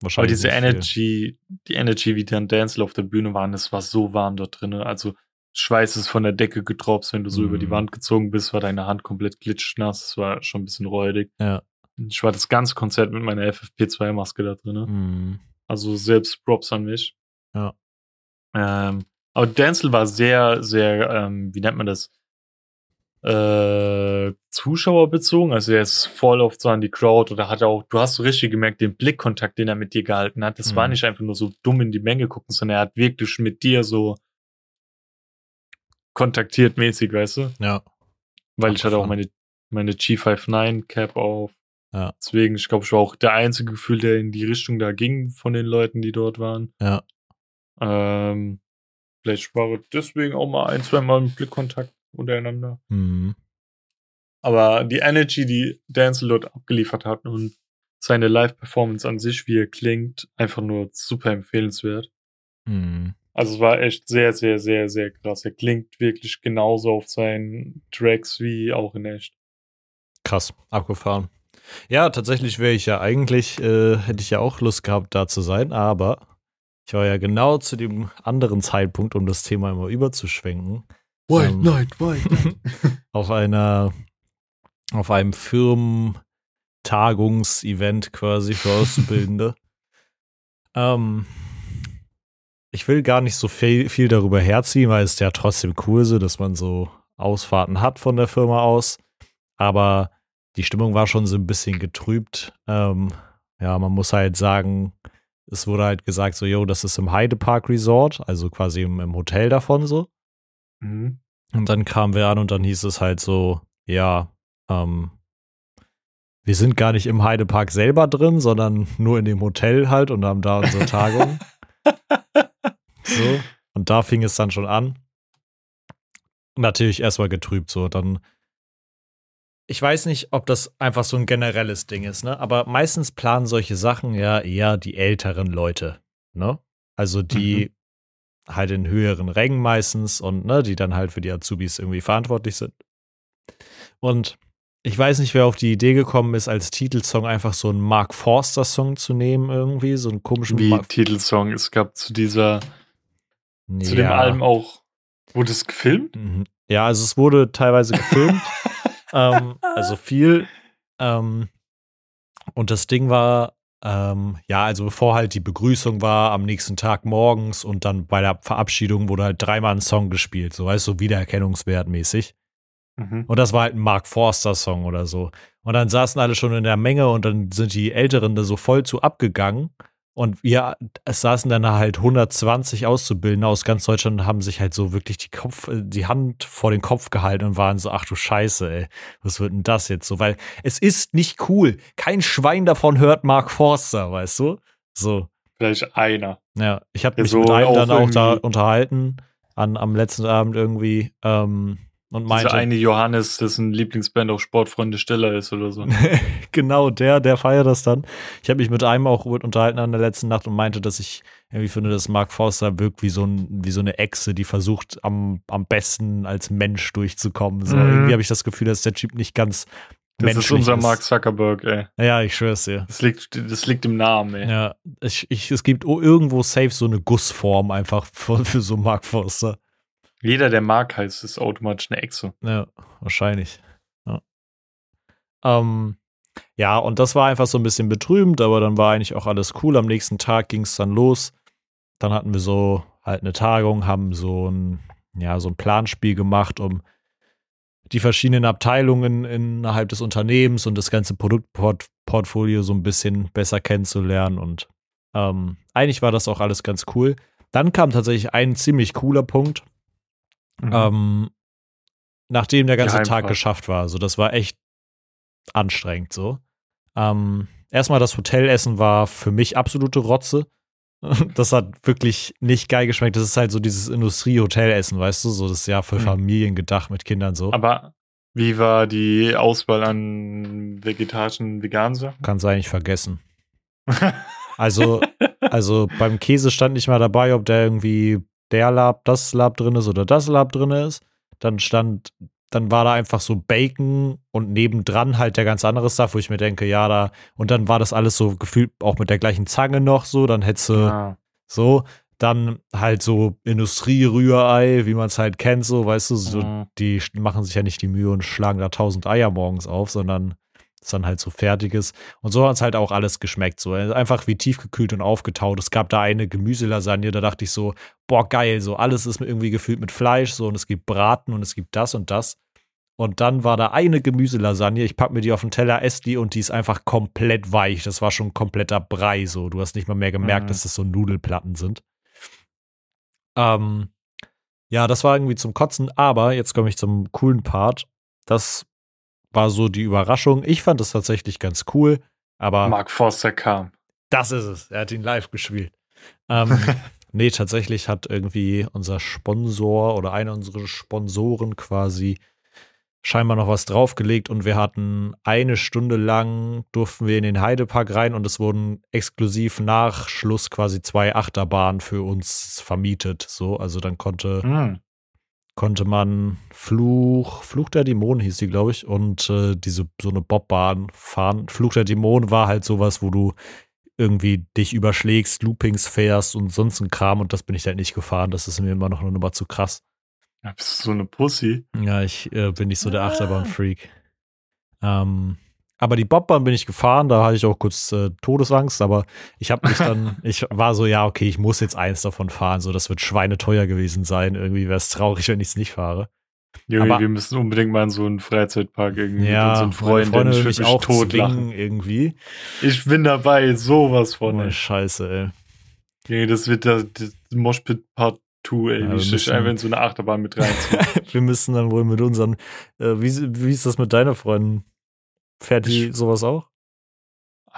Wahrscheinlich. Aber diese Energy, viel. die Energy, wie dann Dancel auf der Bühne waren, das war so warm dort drin. Also Schweiß ist von der Decke getropft, wenn du so mm. über die mhm. Wand gezogen bist, war deine Hand komplett glitschnass. Das war schon ein bisschen räudig. Ja. Ich war das ganze Konzert mit meiner FFP2-Maske da drin. Mm. Also selbst Props an mich. Ja. Ähm, aber Denzel war sehr, sehr, ähm, wie nennt man das? Äh, zuschauerbezogen. Also er ist voll oft so an die Crowd oder hat auch, du hast so richtig gemerkt, den Blickkontakt, den er mit dir gehalten hat. Das mhm. war nicht einfach nur so dumm in die Menge gucken, sondern er hat wirklich mit dir so kontaktiert mäßig, weißt du? Ja. Weil ich hatte auch meine, meine G59 Cap auf. Ja. Deswegen, ich glaube, ich war auch der einzige Gefühl, der in die Richtung da ging von den Leuten, die dort waren. Ja. Ähm, Vielleicht war deswegen auch mal ein, zwei Mal im Blickkontakt untereinander. Mhm. Aber die Energy, die Denzel dort abgeliefert hat und seine Live-Performance an sich, wie er klingt, einfach nur super empfehlenswert. Mhm. Also es war echt sehr, sehr, sehr, sehr krass. Er klingt wirklich genauso auf seinen Tracks wie auch in echt. Krass, abgefahren. Ja, tatsächlich wäre ich ja eigentlich, äh, hätte ich ja auch Lust gehabt, da zu sein, aber ich war ja genau zu dem anderen Zeitpunkt, um das Thema immer überzuschwenken. White ähm, Night, White Night. auf einer, auf einem Firmentagungsevent quasi für Auszubildende. ähm, ich will gar nicht so viel, viel darüber herziehen, weil es ja trotzdem ist, dass man so Ausfahrten hat von der Firma aus. Aber die Stimmung war schon so ein bisschen getrübt. Ähm, ja, man muss halt sagen, es wurde halt gesagt, so, yo, das ist im Heidepark Resort, also quasi im, im Hotel davon so. Mhm. Und dann kamen wir an und dann hieß es halt so, ja, ähm, wir sind gar nicht im Heidepark selber drin, sondern nur in dem Hotel halt und haben da unsere Tagung. so. Und da fing es dann schon an. Natürlich erstmal getrübt so. Dann ich weiß nicht, ob das einfach so ein generelles Ding ist, ne? Aber meistens planen solche Sachen ja eher die älteren Leute, ne? Also die mhm. Halt in höheren Rängen meistens und ne, die dann halt für die Azubis irgendwie verantwortlich sind. Und ich weiß nicht, wer auf die Idee gekommen ist, als Titelsong einfach so einen Mark Forster-Song zu nehmen, irgendwie, so einen komischen Wie Mark Titelsong. Es gab zu dieser, ja. zu dem Album auch, wurde es gefilmt? Mhm. Ja, also es wurde teilweise gefilmt. ähm, also viel. Ähm, und das Ding war, ähm, ja, also bevor halt die Begrüßung war, am nächsten Tag morgens und dann bei der Verabschiedung wurde halt dreimal ein Song gespielt, so weißt du, so Wiedererkennungswertmäßig. Mhm. Und das war halt ein Mark Forster-Song oder so. Und dann saßen alle schon in der Menge und dann sind die Älteren da so voll zu abgegangen. Und wir, es saßen dann halt 120 Auszubildende aus ganz Deutschland und haben sich halt so wirklich die Kopf, die Hand vor den Kopf gehalten und waren so, ach du Scheiße, ey, was wird denn das jetzt so? Weil es ist nicht cool. Kein Schwein davon hört Mark Forster, weißt du? So. Vielleicht einer. Ja, ich habe mich so mit einem dann auch da unterhalten an, am letzten Abend irgendwie. Ähm, und meinte. Dieser eine Johannes, dessen Lieblingsband auch Sportfreunde Stiller ist oder so. genau, der, der feiert das dann. Ich habe mich mit einem auch unterhalten an der letzten Nacht und meinte, dass ich irgendwie finde, dass Mark Forster wirkt wie so, ein, wie so eine Echse, die versucht, am, am besten als Mensch durchzukommen. So, mhm. Irgendwie habe ich das Gefühl, dass der Typ nicht ganz das ist unser ist. Mark Zuckerberg, ey. Ja, ich schwör's dir. Das liegt, das liegt im Namen, ey. Ja, ich, ich, es gibt irgendwo safe so eine Gussform einfach für, für so Mark Forster. Jeder, der Mark heißt, ist automatisch eine Echse. Ja, wahrscheinlich. Ja. Ähm, ja, und das war einfach so ein bisschen betrübend, aber dann war eigentlich auch alles cool. Am nächsten Tag ging es dann los. Dann hatten wir so halt eine Tagung, haben so ein, ja, so ein Planspiel gemacht, um die verschiedenen Abteilungen innerhalb des Unternehmens und das ganze Produktportfolio so ein bisschen besser kennenzulernen. Und ähm, eigentlich war das auch alles ganz cool. Dann kam tatsächlich ein ziemlich cooler Punkt, mhm. ähm, nachdem der ganze Tag geschafft war. Also das war echt anstrengend so. Ähm, erstmal das Hotelessen war für mich absolute Rotze. Das hat wirklich nicht geil geschmeckt. Das ist halt so dieses Industrie-Hotelessen, weißt du? So, das ist ja für mhm. Familien gedacht mit Kindern so. Aber wie war die Auswahl an vegetarischen, veganen Sachen? Kannst du eigentlich vergessen. also, also beim Käse stand nicht mal dabei, ob der irgendwie der Lab, das Lab drin ist oder das Lab drin ist. Dann stand dann war da einfach so Bacon und nebendran halt der ganz andere Stuff, wo ich mir denke, ja, da, und dann war das alles so gefühlt auch mit der gleichen Zange noch so, dann hättest du ah. so, dann halt so Industrierührei, wie man es halt kennt, so, weißt du, so, mhm. die machen sich ja nicht die Mühe und schlagen da tausend Eier morgens auf, sondern es dann halt so fertiges. Und so hat es halt auch alles geschmeckt. So einfach wie tiefgekühlt und aufgetaut. Es gab da eine Gemüselasagne, da dachte ich so, boah, geil, so alles ist irgendwie gefüllt mit Fleisch, so und es gibt Braten und es gibt das und das. Und dann war da eine Gemüselasagne, ich pack mir die auf den Teller, esse die und die ist einfach komplett weich. Das war schon kompletter Brei, so. Du hast nicht mal mehr gemerkt, mhm. dass das so Nudelplatten sind. Ähm, ja, das war irgendwie zum Kotzen, aber jetzt komme ich zum coolen Part. Das war so die Überraschung. Ich fand es tatsächlich ganz cool, aber. Mark Forster kam. Das ist es. Er hat ihn live gespielt. Ähm, nee, tatsächlich hat irgendwie unser Sponsor oder einer unserer Sponsoren quasi scheinbar noch was draufgelegt und wir hatten eine Stunde lang durften wir in den Heidepark rein und es wurden exklusiv nach Schluss quasi zwei Achterbahnen für uns vermietet. So, also dann konnte mhm konnte man Fluch, Fluch der Dämonen hieß die, glaube ich, und äh, diese so eine Bobbahn fahren. Fluch der Dämonen war halt sowas, wo du irgendwie dich überschlägst, Loopings fährst und sonst ein Kram und das bin ich halt nicht gefahren. Das ist mir immer noch eine Nummer zu krass. Ja, bist du so eine Pussy? Ja, ich äh, bin nicht so der Achterbahn-Freak. Ähm, aber die Bobbahn bin ich gefahren, da hatte ich auch kurz äh, Todesangst, aber ich habe mich dann, ich war so, ja, okay, ich muss jetzt eins davon fahren, so, das wird schweineteuer gewesen sein. Irgendwie wäre es traurig, wenn ich es nicht fahre. Junge, aber, wir müssen unbedingt mal in so einen Freizeitpark irgendwie ja, mit unseren Freunden, Freunde ich mich auch totlachen. irgendwie. Ich bin dabei, sowas von. Oh, Scheiße, ey. Nee, das wird das, das Moshpit Part 2, ey. Ja, ich müssen, einfach in so eine Achterbahn mit reinziehen. wir müssen dann wohl mit unseren, äh, wie, wie ist das mit deinen Freunden? Fährt die sowas auch?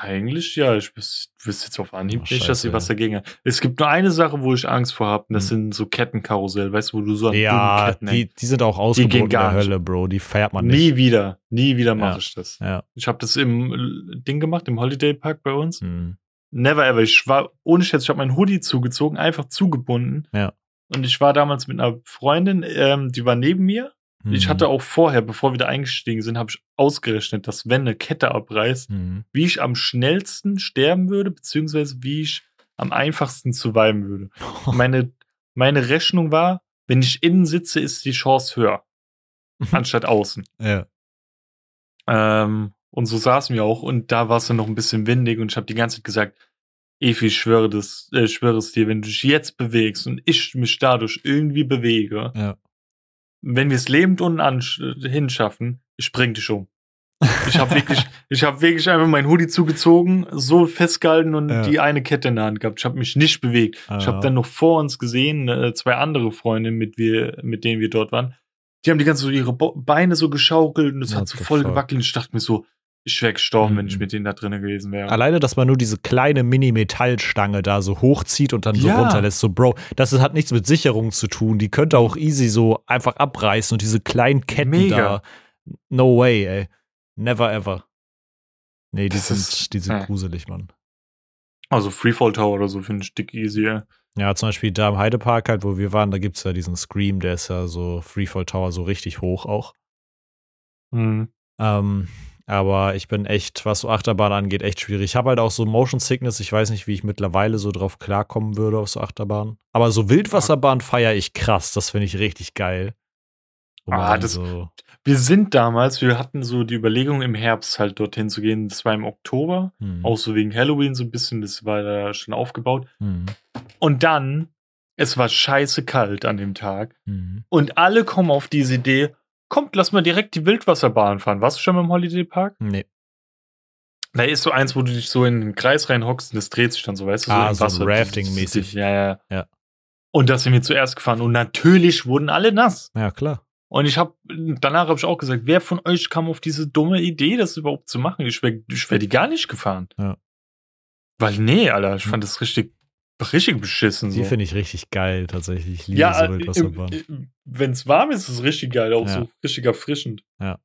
Eigentlich ja. Ich wüsste jetzt auf Anhieb oh, nicht, dass sie was dagegen hat. Es gibt nur eine Sache, wo ich Angst vor habe, das hm. sind so Kettenkarussell, weißt du, wo du so an Ja, die, die sind auch ausgebunden in der Hölle, Bro. Die fährt man nicht. Nie wieder. Nie wieder mache ja. ich das. Ja. Ich habe das im Ding gemacht, im Holiday Park bei uns. Hm. Never ever. Ich war, ohne Schätze, ich habe meinen Hoodie zugezogen, einfach zugebunden. Ja. Und ich war damals mit einer Freundin, ähm, die war neben mir. Mhm. Ich hatte auch vorher, bevor wir da eingestiegen sind, habe ich ausgerechnet, dass wenn eine Kette abreißt, mhm. wie ich am schnellsten sterben würde, beziehungsweise wie ich am einfachsten surviven würde. meine, meine Rechnung war, wenn ich innen sitze, ist die Chance höher, anstatt außen. Ja. Ähm, und so saßen wir auch und da war es dann noch ein bisschen windig und ich habe die ganze Zeit gesagt, Evi, ich schwöre, das, äh, schwöre es dir, wenn du dich jetzt bewegst und ich mich dadurch irgendwie bewege, ja wenn wir es lebend unten an, hinschaffen, ich bring dich um. Ich habe wirklich, ich habe wirklich einfach mein Hoodie zugezogen, so festgehalten und ja. die eine Kette in der Hand gehabt. Ich habe mich nicht bewegt. Ah, ich habe dann noch vor uns gesehen, äh, zwei andere Freunde, mit, wir, mit denen wir dort waren. Die haben die ganze so ihre Beine so geschaukelt und es hat so voll gewackelt. Und ich dachte mir so, Ich wäre gestorben, mhm. wenn ich mhm. mit denen da drinnen gewesen wäre. Alleine, dass man nur diese kleine Mini-Metallstange da so hochzieht und dann ja. so runterlässt. So, Bro, das hat nichts mit Sicherung zu tun. Die könnte auch easy so einfach abreißen und diese kleinen Ketten Mega. da. No way, ey. Never ever. Nee, die das sind, ist, die sind ja. gruselig, Mann. Also Freefall Tower oder so finde ich dick easy, ey. Ja, zum Beispiel da im Heidepark halt, wo wir waren, da gibt es ja diesen Scream, der ist ja so Freefall Tower so richtig hoch auch. Mhm. Ähm, aber ich bin echt, was so Achterbahn angeht, echt schwierig. Ich habe halt auch so Motion Sickness. Ich weiß nicht, wie ich mittlerweile so drauf klarkommen würde auf so Achterbahn. Aber so Wildwasserbahn feiere ich krass. Das finde ich richtig geil. Ah, das, so wir sind damals, wir hatten so die Überlegung im Herbst halt dorthin zu gehen. Das war im Oktober, hm. auch so wegen Halloween so ein bisschen. Das war da schon aufgebaut. Hm. Und dann, es war scheiße kalt an dem Tag. Hm. Und alle kommen auf diese Idee, kommt, lass mal direkt die Wildwasserbahn fahren. Warst du schon mal im Holiday Park? Nee. Da ist so eins, wo du dich so in den Kreis reinhockst und das dreht sich dann so, weißt du, so ah, so Wasser. Rafting-mäßig. Ja, ja, ja. Und das sind wir zuerst gefahren und natürlich wurden alle nass. Ja, klar. Und ich habe, danach habe ich auch gesagt, wer von euch kam auf diese dumme Idee, das überhaupt zu machen? Ich wäre ich wär die gar nicht gefahren. Ja. Weil, nee, Alter, ich fand das richtig richtig beschissen. Die so. finde ich richtig geil, tatsächlich. Ich liebe ja, so Wildwasserbahn. Wenn es warm ist, ist es richtig geil, auch ja. so richtig erfrischend. Ja.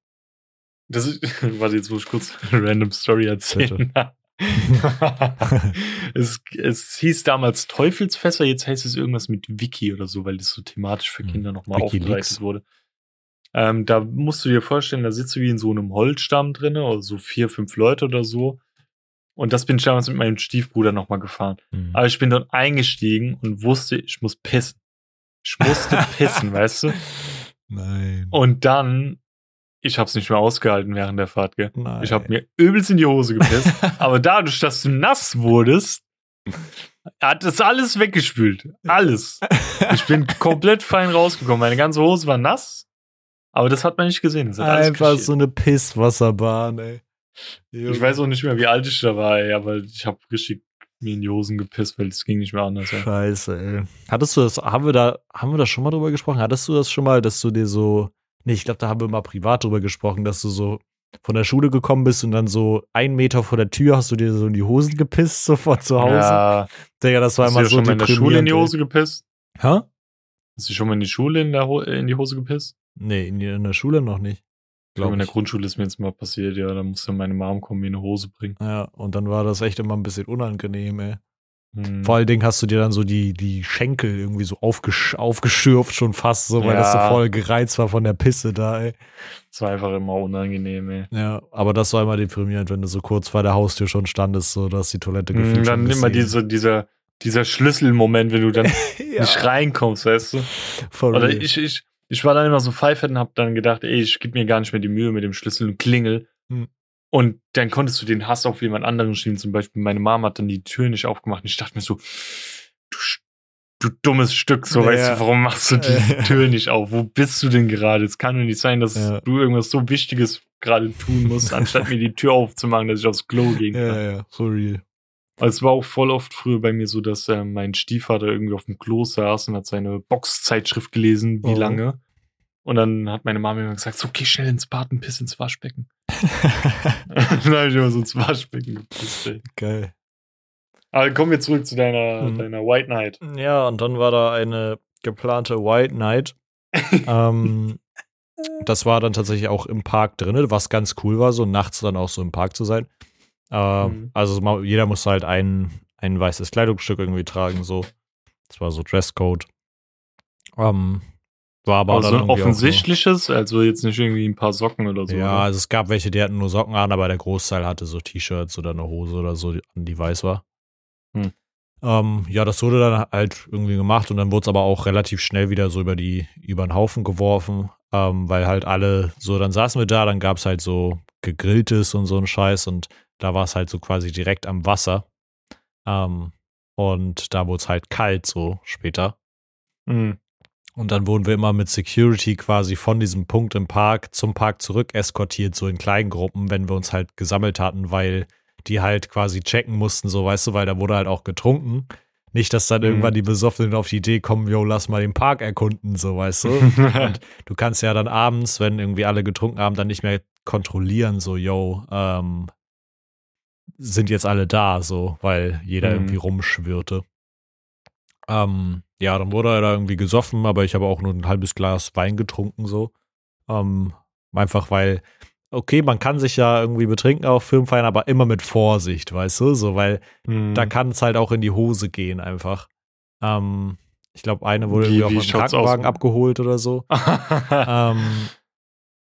Das ist, warte, jetzt muss ich kurz eine random Story erzählen. es, es hieß damals Teufelsfässer, jetzt heißt es irgendwas mit Wiki oder so, weil das so thematisch für hm. Kinder nochmal aufbereitet wurde. Ähm, da musst du dir vorstellen, da sitzt du wie in so einem Holzstamm drin, oder so vier, fünf Leute oder so. Und das bin ich damals mit meinem Stiefbruder nochmal gefahren. Mhm. Aber ich bin dort eingestiegen und wusste, ich muss pissen. Ich musste pissen, weißt du? Nein. Und dann, ich hab's nicht mehr ausgehalten während der Fahrt, gell? Nein. Ich hab mir übelst in die Hose gepisst. aber dadurch, dass du nass wurdest, hat das alles weggespült. Alles. Ich bin komplett fein rausgekommen. Meine ganze Hose war nass. Aber das hat man nicht gesehen. Einfach so eine Pisswasserbahn, ey. Ich weiß auch nicht mehr, wie alt ich da war, ey, aber ich habe richtig mir in die Hosen gepisst, weil es ging nicht mehr anders. Ey. Scheiße, ey. Hattest du das, haben wir da, haben wir da schon mal drüber gesprochen? Hattest du das schon mal, dass du dir so, nee, ich glaube, da haben wir mal privat drüber gesprochen, dass du so von der Schule gekommen bist und dann so einen Meter vor der Tür hast du dir so in die Hosen gepisst, sofort zu Hause. Ja. Digga, das war immer so schon mal in der Schule in die Hose gepisst? Hä? Hast du schon mal in die Schule in, der Ho in die Hose gepisst? Nee, in, die, in der Schule noch nicht. Glaub in der Grundschule ist mir jetzt mal passiert, ja, da musste meine Mom kommen, mir eine Hose bringen. Ja, und dann war das echt immer ein bisschen unangenehm, ey. Hm. Vor allen Dingen hast du dir dann so die, die Schenkel irgendwie so aufgesch aufgeschürft schon fast, so, weil ja. das so voll gereizt war von der Pisse da, ey. Das war einfach immer unangenehm, ey. Ja, aber das war immer deprimierend, wenn du so kurz vor der Haustür schon standest, so dass die Toilette hm, gefühlt hm, Dann immer diese, dieser, dieser Schlüsselmoment, wenn du dann ja. nicht reinkommst, weißt du? Voll Oder ich, ich, ich war dann immer so pfeifert und hab dann gedacht, ey, ich gebe mir gar nicht mehr die Mühe mit dem Schlüssel und klingel. Hm. Und dann konntest du den Hass auf jemand anderen schieben. Zum Beispiel meine Mama hat dann die Tür nicht aufgemacht und ich dachte mir so, du, du dummes Stück, so ja. weißt du, warum machst du die Tür nicht auf? Wo bist du denn gerade? Es kann doch nicht sein, dass ja. du irgendwas so Wichtiges gerade tun musst, anstatt mir die Tür aufzumachen, dass ich aufs Klo gehen kann. Ja, ja, for real. Also es war auch voll oft früher bei mir so, dass äh, mein Stiefvater irgendwie auf dem Klo saß und hat seine Boxzeitschrift gelesen, wie oh. lange. Und dann hat meine Mama immer gesagt, so, geh schnell ins Bad und piss ins Waschbecken. dann habe ich immer so ins Waschbecken gepisst, ey. Geil. Aber kommen wir zurück zu deiner, mhm. deiner White Night. Ja, und dann war da eine geplante White Night. ähm, das war dann tatsächlich auch im Park drin, was ganz cool war, so nachts dann auch so im Park zu sein. Äh, mhm. Also jeder musste halt ein, ein weißes Kleidungsstück irgendwie tragen, so. Das war so Dresscode. Ähm, war aber also dann ein offensichtliches, so. also jetzt nicht irgendwie ein paar Socken oder so. Ja, oder? also es gab welche, die hatten nur Socken an, aber der Großteil hatte so T-Shirts oder eine Hose oder so, die weiß war. Hm. Ähm, ja, das wurde dann halt irgendwie gemacht und dann wurde es aber auch relativ schnell wieder so über die, über den Haufen geworfen, ähm, weil halt alle so, dann saßen wir da, dann gab es halt so gegrilltes und so ein Scheiß und da war es halt so quasi direkt am Wasser. Ähm, und da wurde es halt kalt so später. Mhm. Und dann wurden wir immer mit Security quasi von diesem Punkt im Park zum Park zurück eskortiert, so in kleinen Gruppen, wenn wir uns halt gesammelt hatten, weil die halt quasi checken mussten, so weißt du, weil da wurde halt auch getrunken. Nicht, dass dann mhm. irgendwann die Besoffenen auf die Idee kommen, yo, lass mal den Park erkunden, so weißt du. Und du kannst ja dann abends, wenn irgendwie alle getrunken haben, dann nicht mehr kontrollieren, so, yo, ähm, sind jetzt alle da, so, weil jeder mhm. irgendwie rumschwirrte. Ähm, ja, dann wurde er da irgendwie gesoffen, aber ich habe auch nur ein halbes Glas Wein getrunken, so. Ähm, einfach weil, okay, man kann sich ja irgendwie betrinken auf Filmfeiern, aber immer mit Vorsicht, weißt du, so, weil mhm. da kann es halt auch in die Hose gehen, einfach. Ähm, ich glaube, eine wurde wie, irgendwie auf dem Krankenwagen aus? abgeholt oder so. ähm,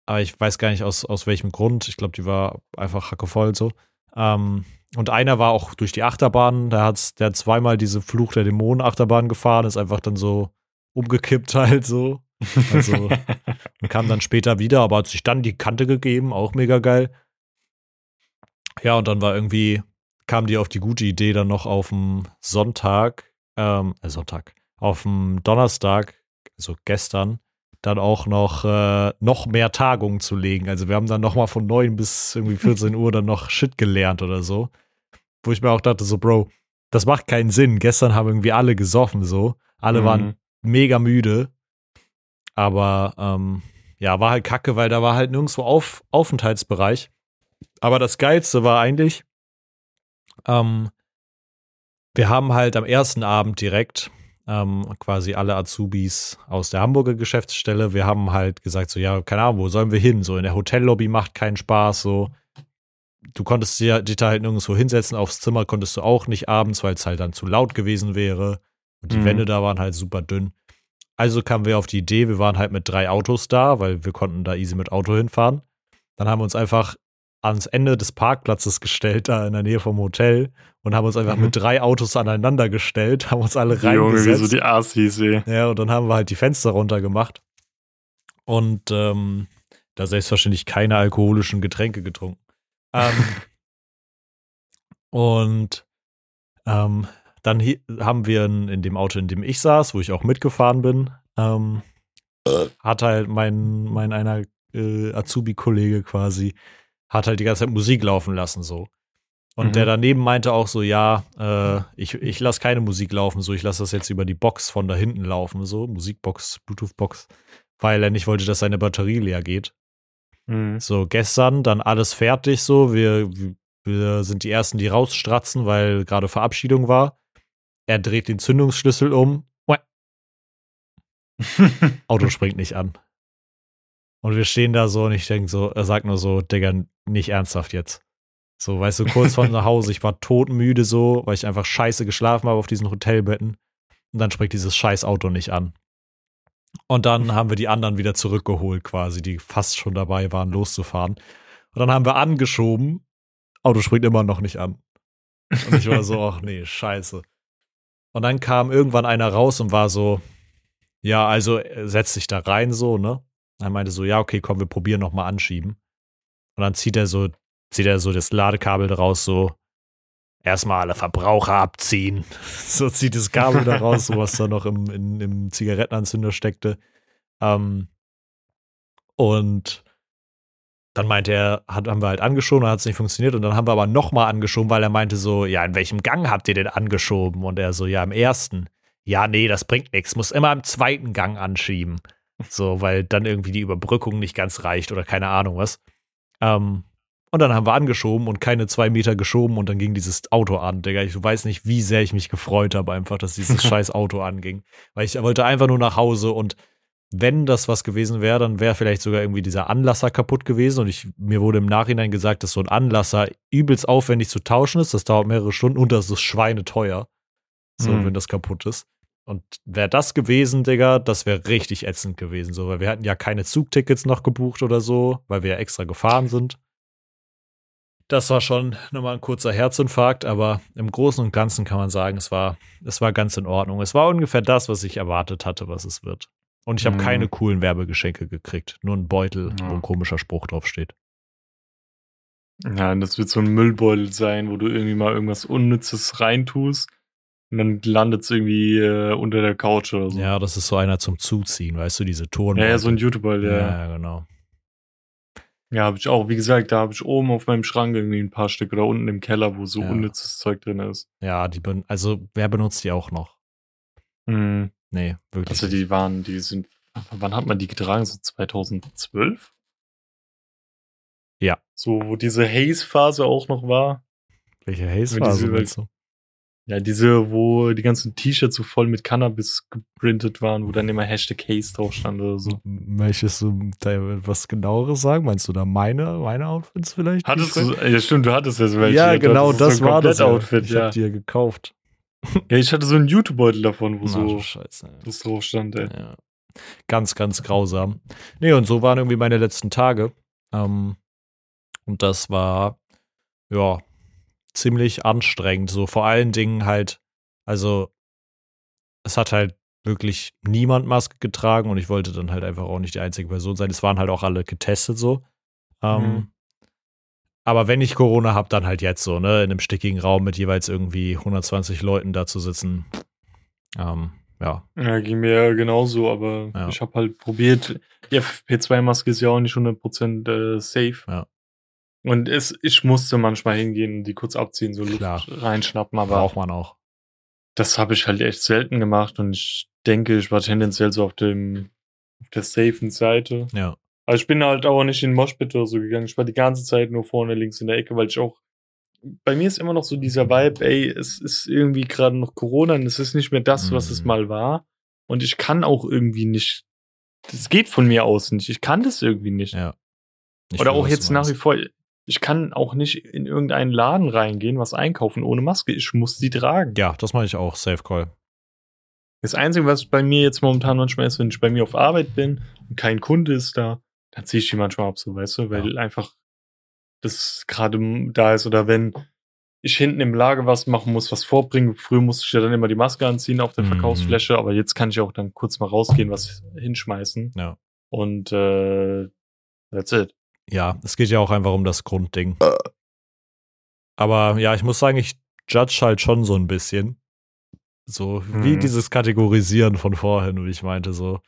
aber ich weiß gar nicht aus, aus welchem Grund. Ich glaube, die war einfach hackevoll so. Ähm, und einer war auch durch die Achterbahn, der hat, der hat zweimal diese Fluch der Dämonen Achterbahn gefahren, ist einfach dann so umgekippt halt so. Also und kam dann später wieder, aber hat sich dann die Kante gegeben, auch mega geil. Ja, und dann war irgendwie, kam die auf die gute Idee, dann noch auf dem Sonntag, ähm, äh, Sonntag, auf dem Donnerstag, also gestern, dann auch noch, äh, noch mehr Tagungen zu legen. Also wir haben dann noch mal von 9 bis irgendwie 14 Uhr dann noch Shit gelernt oder so. Wo ich mir auch dachte, so, Bro, das macht keinen Sinn. Gestern haben irgendwie alle gesoffen, so. Alle mhm. waren mega müde. Aber ähm, ja, war halt kacke, weil da war halt nirgendwo auf, Aufenthaltsbereich. Aber das Geilste war eigentlich, ähm, wir haben halt am ersten Abend direkt ähm, quasi alle Azubis aus der Hamburger Geschäftsstelle. Wir haben halt gesagt, so, ja, keine Ahnung, wo sollen wir hin? So, in der Hotellobby macht keinen Spaß, so. Du konntest dich da halt nirgendwo hinsetzen, aufs Zimmer konntest du auch nicht abends, weil es halt dann zu laut gewesen wäre. Und die mhm. Wände da waren halt super dünn. Also kamen wir auf die Idee, wir waren halt mit drei Autos da, weil wir konnten da easy mit Auto hinfahren. Dann haben wir uns einfach ans Ende des Parkplatzes gestellt, da in der Nähe vom Hotel und haben uns einfach mhm. mit drei Autos aneinander gestellt, haben uns alle reingesetzt. Junge, wie so die Assis, ey. Ja, und dann haben wir halt die Fenster runtergemacht und ähm, da selbstverständlich keine alkoholischen Getränke getrunken. Ähm, und ähm, dann haben wir in, in, dem Auto, in dem ich saß, wo ich auch mitgefahren bin, ähm, hat halt mein, mein einer äh, Azubi-Kollege quasi hat halt die ganze Zeit Musik laufen lassen, so. Und mhm. der daneben meinte auch so, ja, äh, ich, ich lasse keine Musik laufen, so, ich lasse das jetzt über die Box von da hinten laufen, so, Musikbox, Bluetooth-Box, weil er nicht wollte, dass seine Batterie leer geht. Mhm. So, gestern dann alles fertig, so, wir, wir sind die Ersten, die rausstratzen, weil gerade Verabschiedung war. Er dreht den Zündungsschlüssel um. Auto springt nicht an. Und wir stehen da so und ich denke so, er sagt nur so, Digga, nicht ernsthaft jetzt. So, weißt du, kurz vor nach Hause, ich war todmüde so, weil ich einfach scheiße geschlafen habe auf diesen Hotelbetten. Und dann springt dieses scheiß Auto nicht an. Und dann haben wir die anderen wieder zurückgeholt, quasi, die fast schon dabei waren, loszufahren. Und dann haben wir angeschoben. Auto springt immer noch nicht an. Und ich war so, ach nee, scheiße. Und dann kam irgendwann einer raus und war so, ja, also setz dich da rein so, ne? Er meinte so, ja, okay, komm, wir probieren nochmal anschieben. Und dann zieht er so, zieht er so das Ladekabel daraus, so, erstmal alle Verbraucher abziehen. so zieht das Kabel da raus, so was da noch im, in, im Zigarettenanzünder steckte. Ähm, und dann meinte er, hat, haben wir halt angeschoben, dann hat es nicht funktioniert und dann haben wir aber nochmal angeschoben, weil er meinte so, ja, in welchem Gang habt ihr denn angeschoben? Und er so, ja, im ersten. Ja, nee, das bringt nichts, muss immer im zweiten Gang anschieben. So, weil dann irgendwie die Überbrückung nicht ganz reicht oder keine Ahnung was. Ähm, und dann haben wir angeschoben und keine zwei Meter geschoben und dann ging dieses Auto an, Digga. Ich weiß nicht, wie sehr ich mich gefreut habe, einfach, dass dieses scheiß Auto anging. Weil ich wollte einfach nur nach Hause und wenn das was gewesen wäre, dann wäre vielleicht sogar irgendwie dieser Anlasser kaputt gewesen. Und ich, mir wurde im Nachhinein gesagt, dass so ein Anlasser übelst aufwendig zu tauschen ist. Das dauert mehrere Stunden und das ist schweineteuer. So, mhm. wenn das kaputt ist. Und wäre das gewesen, Digga, das wäre richtig ätzend gewesen, so, weil wir hatten ja keine Zugtickets noch gebucht oder so, weil wir ja extra gefahren sind. Das war schon nochmal ein kurzer Herzinfarkt, aber im Großen und Ganzen kann man sagen, es war, es war ganz in Ordnung. Es war ungefähr das, was ich erwartet hatte, was es wird. Und ich habe mhm. keine coolen Werbegeschenke gekriegt, nur ein Beutel, ja. wo ein komischer Spruch draufsteht. Ja, und das wird so ein Müllbeutel sein, wo du irgendwie mal irgendwas Unnützes reintust und dann landet es irgendwie äh, unter der Couch oder so. Ja, das ist so einer zum Zuziehen, weißt du, diese Touren. Ja, ja, so ein YouTuber, ja. Ja, genau. Ja, habe ich auch. Wie gesagt, da habe ich oben auf meinem Schrank irgendwie ein paar Stück oder unten im Keller, wo so ja. unnützes Zeug drin ist. Ja, die also wer benutzt die auch noch? Mhm. Nee, wirklich. Also die waren, die sind, wann hat man die getragen? So 2012? Ja. So, wo diese Haze-Phase auch noch war. Welche Haze-Phase? Ja, diese, wo die ganzen T-Shirts so voll mit Cannabis geprintet waren, wo dann immer Hashtag Haze drauf stand oder so. Möchtest du da was genaueres sagen? Meinst du da meine, meine Outfits vielleicht? Hattest du, ja stimmt, du hattest ja so welche. Ja, genau, das so war das Outfit, Ich ja. hab dir gekauft. Ja, ich hatte so einen YouTube-Beutel davon, wo Na, so Scheiße, das drauf stand, ey. Ja. Ganz, ganz grausam. Nee, und so waren irgendwie meine letzten Tage. Ähm, und das war, ja, ziemlich anstrengend. So vor allen Dingen halt, also es hat halt wirklich niemand Maske getragen und ich wollte dann halt einfach auch nicht die einzige Person sein. Es waren halt auch alle getestet so. Ähm, mhm. Aber wenn ich Corona habe, dann halt jetzt so, ne, in einem stickigen Raum mit jeweils irgendwie 120 Leuten da zu sitzen. Ähm, ja. Ja, ging mir ja genauso, aber ja. ich habe halt probiert. Die FP2-Maske ist ja auch nicht 100% äh, safe. Ja. Und es, ich musste manchmal hingehen die kurz abziehen, so Luft Klar. reinschnappen, aber. Braucht man auch. Das habe ich halt echt selten gemacht und ich denke, ich war tendenziell so auf dem, auf der safen Seite. Ja. Also ich bin halt auch nicht in den Moshpit oder so gegangen. Ich war die ganze Zeit nur vorne links in der Ecke, weil ich auch, bei mir ist immer noch so dieser Vibe, ey, es ist irgendwie gerade noch Corona und es ist nicht mehr das, was es mhm. mal war. Und ich kann auch irgendwie nicht, das geht von mir aus nicht. Ich kann das irgendwie nicht. Ja. Ich Oder auch jetzt nach wie vor, ich kann auch nicht in irgendeinen Laden reingehen, was einkaufen ohne Maske. Ich muss sie tragen. Ja, das mache ich auch. Safe Call. Das Einzige, was bei mir jetzt momentan manchmal ist, wenn ich bei mir auf Arbeit bin und kein Kunde ist da, dann ziehe ich die manchmal ab, so weißt du, weil ja. einfach das gerade da ist oder wenn ich hinten im Lager was machen muss, was vorbringen. Früher musste ich ja dann immer die Maske anziehen auf der mhm. Verkaufsfläche, aber jetzt kann ich auch dann kurz mal rausgehen, was hinschmeißen. Ja. Und äh, that's it. Ja, es geht ja auch einfach um das Grundding. Aber ja, ich muss sagen, ich judge halt schon so ein bisschen. So mhm. wie dieses Kategorisieren von vorhin, wie ich meinte, so.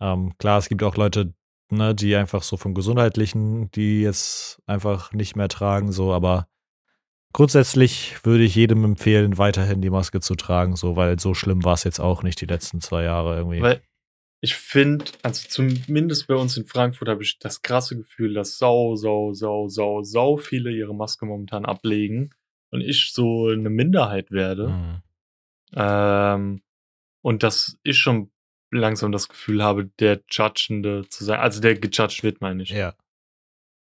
Ähm, klar, es gibt auch Leute, ne, die einfach so vom Gesundheitlichen, die jetzt einfach nicht mehr tragen, so, aber grundsätzlich würde ich jedem empfehlen, weiterhin die Maske zu tragen, so, weil so schlimm war es jetzt auch nicht die letzten zwei Jahre irgendwie. Weil ich finde, also zumindest bei uns in Frankfurt habe ich das krasse Gefühl, dass sau, sau, sau, sau, sau viele ihre Maske momentan ablegen und ich so eine Minderheit werde. Mhm. Ähm, und dass ich schon langsam das Gefühl habe, der Judgende zu sein, also der gejudged wird, meine ich. Ja.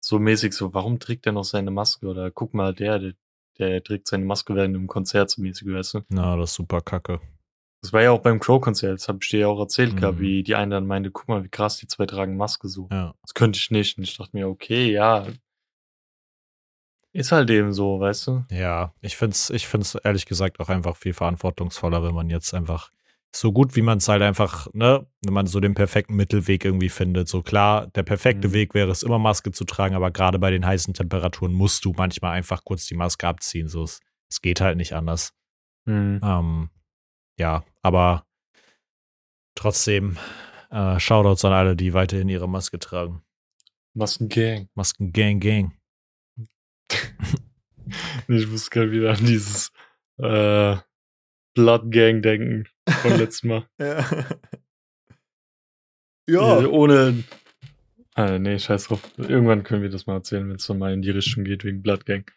So mäßig so, warum trägt der noch seine Maske? Oder guck mal, der, der, der trägt seine Maske während einem Konzert so mäßig, weißt du? Na, das ist super kacke. Das war ja auch beim Crow-Konzert, das habe ich dir ja auch erzählt, mhm. wie die eine dann meinte, guck mal, wie krass die zwei tragen Maske so. Ja. Das könnte ich nicht. Und ich dachte mir, okay, ja. Ist halt eben so, weißt du? Ja, ich finde es ich find's ehrlich gesagt auch einfach viel verantwortungsvoller, wenn man jetzt einfach so gut wie man es halt einfach, ne, wenn man so den perfekten Mittelweg irgendwie findet. So klar, der perfekte mhm. Weg wäre es immer Maske zu tragen, aber gerade bei den heißen Temperaturen musst du manchmal einfach kurz die Maske abziehen. So, es, es geht halt nicht anders. Mhm. Ähm, ja, aber trotzdem äh, Shoutouts an alle, die weiterhin ihre Maske tragen. Maskengang. Maskengang, Gang. ich muss gerade wieder an dieses äh, Blood Gang denken von letztem Mal. ja. ja. Ohne. Ah, nee, scheiß drauf. Irgendwann können wir das mal erzählen, wenn es dann mal in die Richtung geht wegen Blood Gang.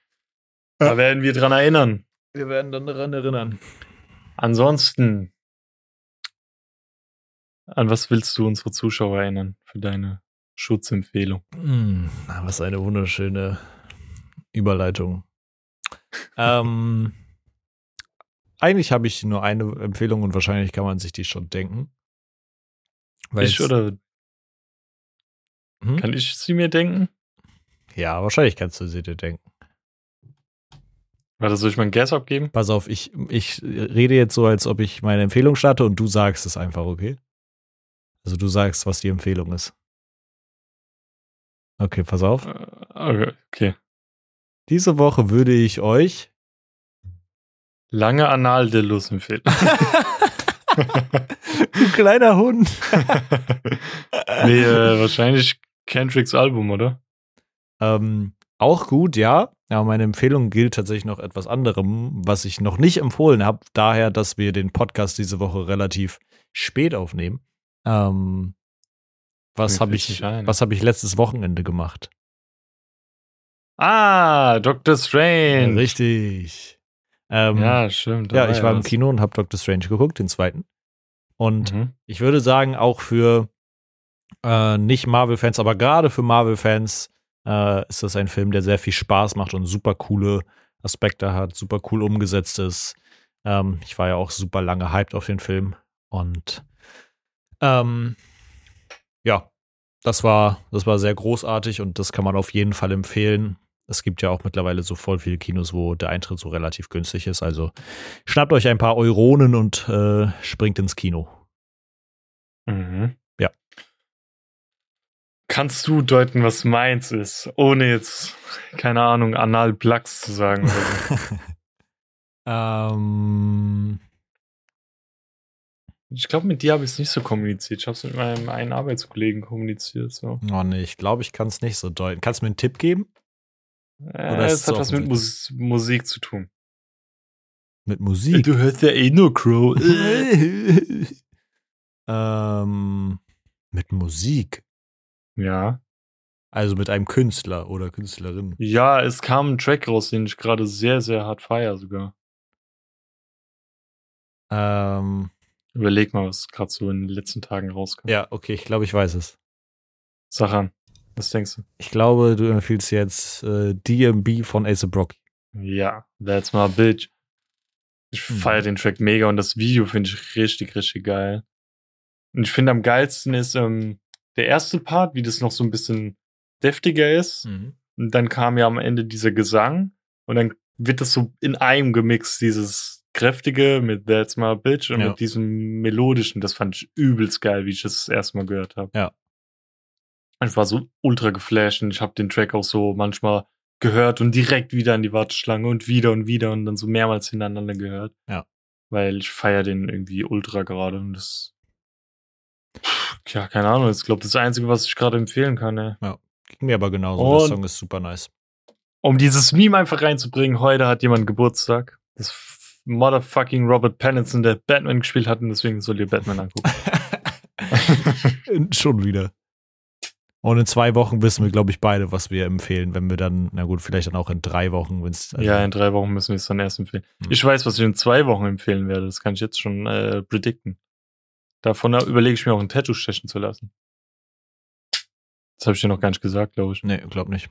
Da werden wir dran erinnern. Wir werden dann daran erinnern. Ansonsten, an was willst du unsere Zuschauer erinnern für deine Schutzempfehlung? Hm, was eine wunderschöne Überleitung. ähm, eigentlich habe ich nur eine Empfehlung und wahrscheinlich kann man sich die schon denken. ich oder hm? kann ich sie mir denken? Ja, wahrscheinlich kannst du sie dir denken. Warte, soll ich mal ein Guess abgeben? Pass auf, ich, ich rede jetzt so, als ob ich meine Empfehlung starte und du sagst es einfach, okay? Also du sagst, was die Empfehlung ist. Okay, pass auf. Äh, okay. Diese Woche würde ich euch lange Analdillos empfehlen. du kleiner Hund. nee, äh, wahrscheinlich Kendricks Album, oder? Ähm, auch gut, ja. Aber meine Empfehlung gilt tatsächlich noch etwas anderem, was ich noch nicht empfohlen habe, daher, dass wir den Podcast diese Woche relativ spät aufnehmen. Ähm, was habe ich, was habe ich letztes Wochenende gemacht? Ah, Doctor Strange. Richtig. Ähm, ja, stimmt. Ja, ich war im Kino und habe Doctor Strange geguckt, den zweiten. Und mhm. ich würde sagen, auch für äh, nicht Marvel-Fans, aber gerade für Marvel-Fans äh, ist das ein Film, der sehr viel Spaß macht und super coole Aspekte hat, super cool umgesetzt ist. Ähm, ich war ja auch super lange hyped auf den Film und ähm, ja, das war, das war sehr großartig und das kann man auf jeden Fall empfehlen. Es gibt ja auch mittlerweile so voll viele Kinos, wo der Eintritt so relativ günstig ist. Also schnappt euch ein paar Euronen und äh, springt ins Kino. Mhm. Kannst du deuten, was meins ist, ohne jetzt, keine Ahnung, Anal Plax zu sagen? ähm. Ich glaube, mit dir habe ich es nicht so kommuniziert. Ich habe es mit meinem einen Arbeitskollegen kommuniziert. So. Oh nee, ich glaube, ich kann es nicht so deuten. Kannst du mir einen Tipp geben? Äh, es hat was mit Mus Musik zu tun. Mit Musik? Du hörst ja eh nur Crow. ähm, mit Musik? Ja. Also mit einem Künstler oder Künstlerin. Ja, es kam ein Track raus, den ich gerade sehr, sehr hart feier sogar. Ähm. Überleg mal, was gerade so in den letzten Tagen rauskam. Ja, okay, ich glaube, ich weiß es. Sag an. Was denkst du? Ich glaube, du empfiehlst jetzt äh, DMB von Ace Brocky. Ja, that's my bitch. Ich hm. feiere den Track mega und das Video finde ich richtig, richtig geil. Und ich finde am geilsten ist, ähm, der erste Part, wie das noch so ein bisschen deftiger ist. Mhm. Und dann kam ja am Ende dieser Gesang und dann wird das so in einem gemixt, dieses kräftige mit That's My Bitch und ja. mit diesem melodischen. Das fand ich übelst geil, wie ich das, das erste Mal gehört habe. Ja. Ich war so ultra geflasht und ich habe den Track auch so manchmal gehört und direkt wieder in die Warteschlange und wieder und wieder und dann so mehrmals hintereinander gehört. Ja. Weil ich feier den irgendwie ultra gerade und das ja, keine Ahnung. Ich glaube, das ist das Einzige, was ich gerade empfehlen kann. Ey. Ja, ging mir aber genauso. Und der Song ist super nice. Um dieses Meme einfach reinzubringen, heute hat jemand Geburtstag. Das motherfucking Robert Pattinson, der Batman gespielt hat und deswegen soll ihr Batman angucken. Schon wieder. Und in zwei Wochen wissen wir, glaube ich, beide, was wir empfehlen, wenn wir dann, na gut, vielleicht dann auch in drei Wochen, wenn es. Also ja, in drei Wochen müssen wir es dann erst empfehlen. Hm. Ich weiß, was ich in zwei Wochen empfehlen werde. Das kann ich jetzt schon äh, predikten. Davon überlege ich mir auch ein Tattoo stechen zu lassen. Das habe ich dir noch gar nicht gesagt, glaube ich. Nee, glaub nicht.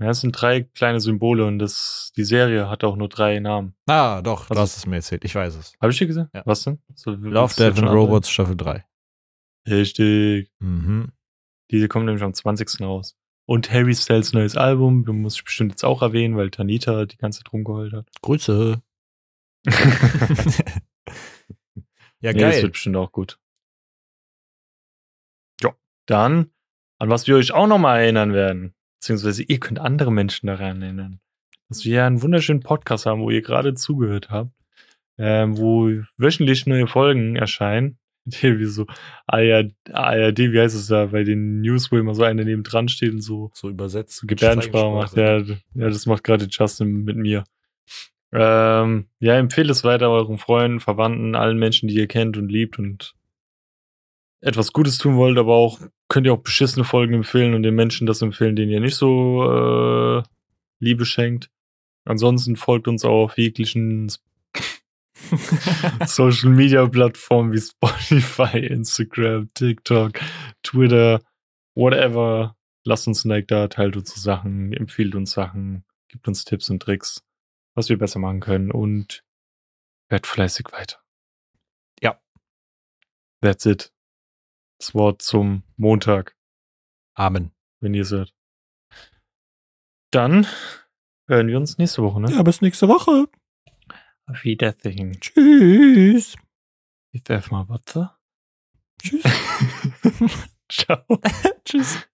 Ja, es sind drei kleine Symbole und das, die Serie hat auch nur drei Namen. Ah, doch, also, du hast es mir erzählt. Ich weiß es. Habe ich dir gesagt? Ja. Was denn? So, Love, Death and Robots Staffel 3. Richtig. Mhm. Diese kommt nämlich am 20. raus. Und Harry Styles neues Album, muss ich bestimmt jetzt auch erwähnen, weil Tanita die ganze Zeit rumgeheult hat. Grüße. Ja, geil. Nee, das wird bestimmt auch gut. Ja, dann, an was wir euch auch nochmal erinnern werden, beziehungsweise ihr könnt andere Menschen daran erinnern, dass wir einen wunderschönen Podcast haben, wo ihr gerade zugehört habt, ähm, wo wöchentlich neue Folgen erscheinen. Wie so ARD, ARD, wie heißt es da, bei den News, wo immer so einer neben dran steht und so, so übersetzt, Gebärdensprache macht. Ja, ja, das macht gerade Justin mit mir. Ähm, ja, empfehle es weiter euren Freunden, Verwandten, allen Menschen, die ihr kennt und liebt und etwas Gutes tun wollt, aber auch könnt ihr auch beschissene Folgen empfehlen und den Menschen das empfehlen, denen ihr nicht so äh, Liebe schenkt. Ansonsten folgt uns auch auf jeglichen Social Media Plattformen wie Spotify, Instagram, TikTok, Twitter, whatever. Lasst uns ein Like da, teilt unsere Sachen, empfiehlt uns Sachen, gibt uns Tipps und Tricks was wir besser machen können und werd fleißig weiter. Ja. That's it. Das Wort zum Montag. Amen. Wenn ihr es hört. Dann hören wir uns nächste Woche, ne? Ja, bis nächste Woche. Auf Wiedersehen. Tschüss. Ich werf mal Wasser. Tschüss. Ciao. Tschüss.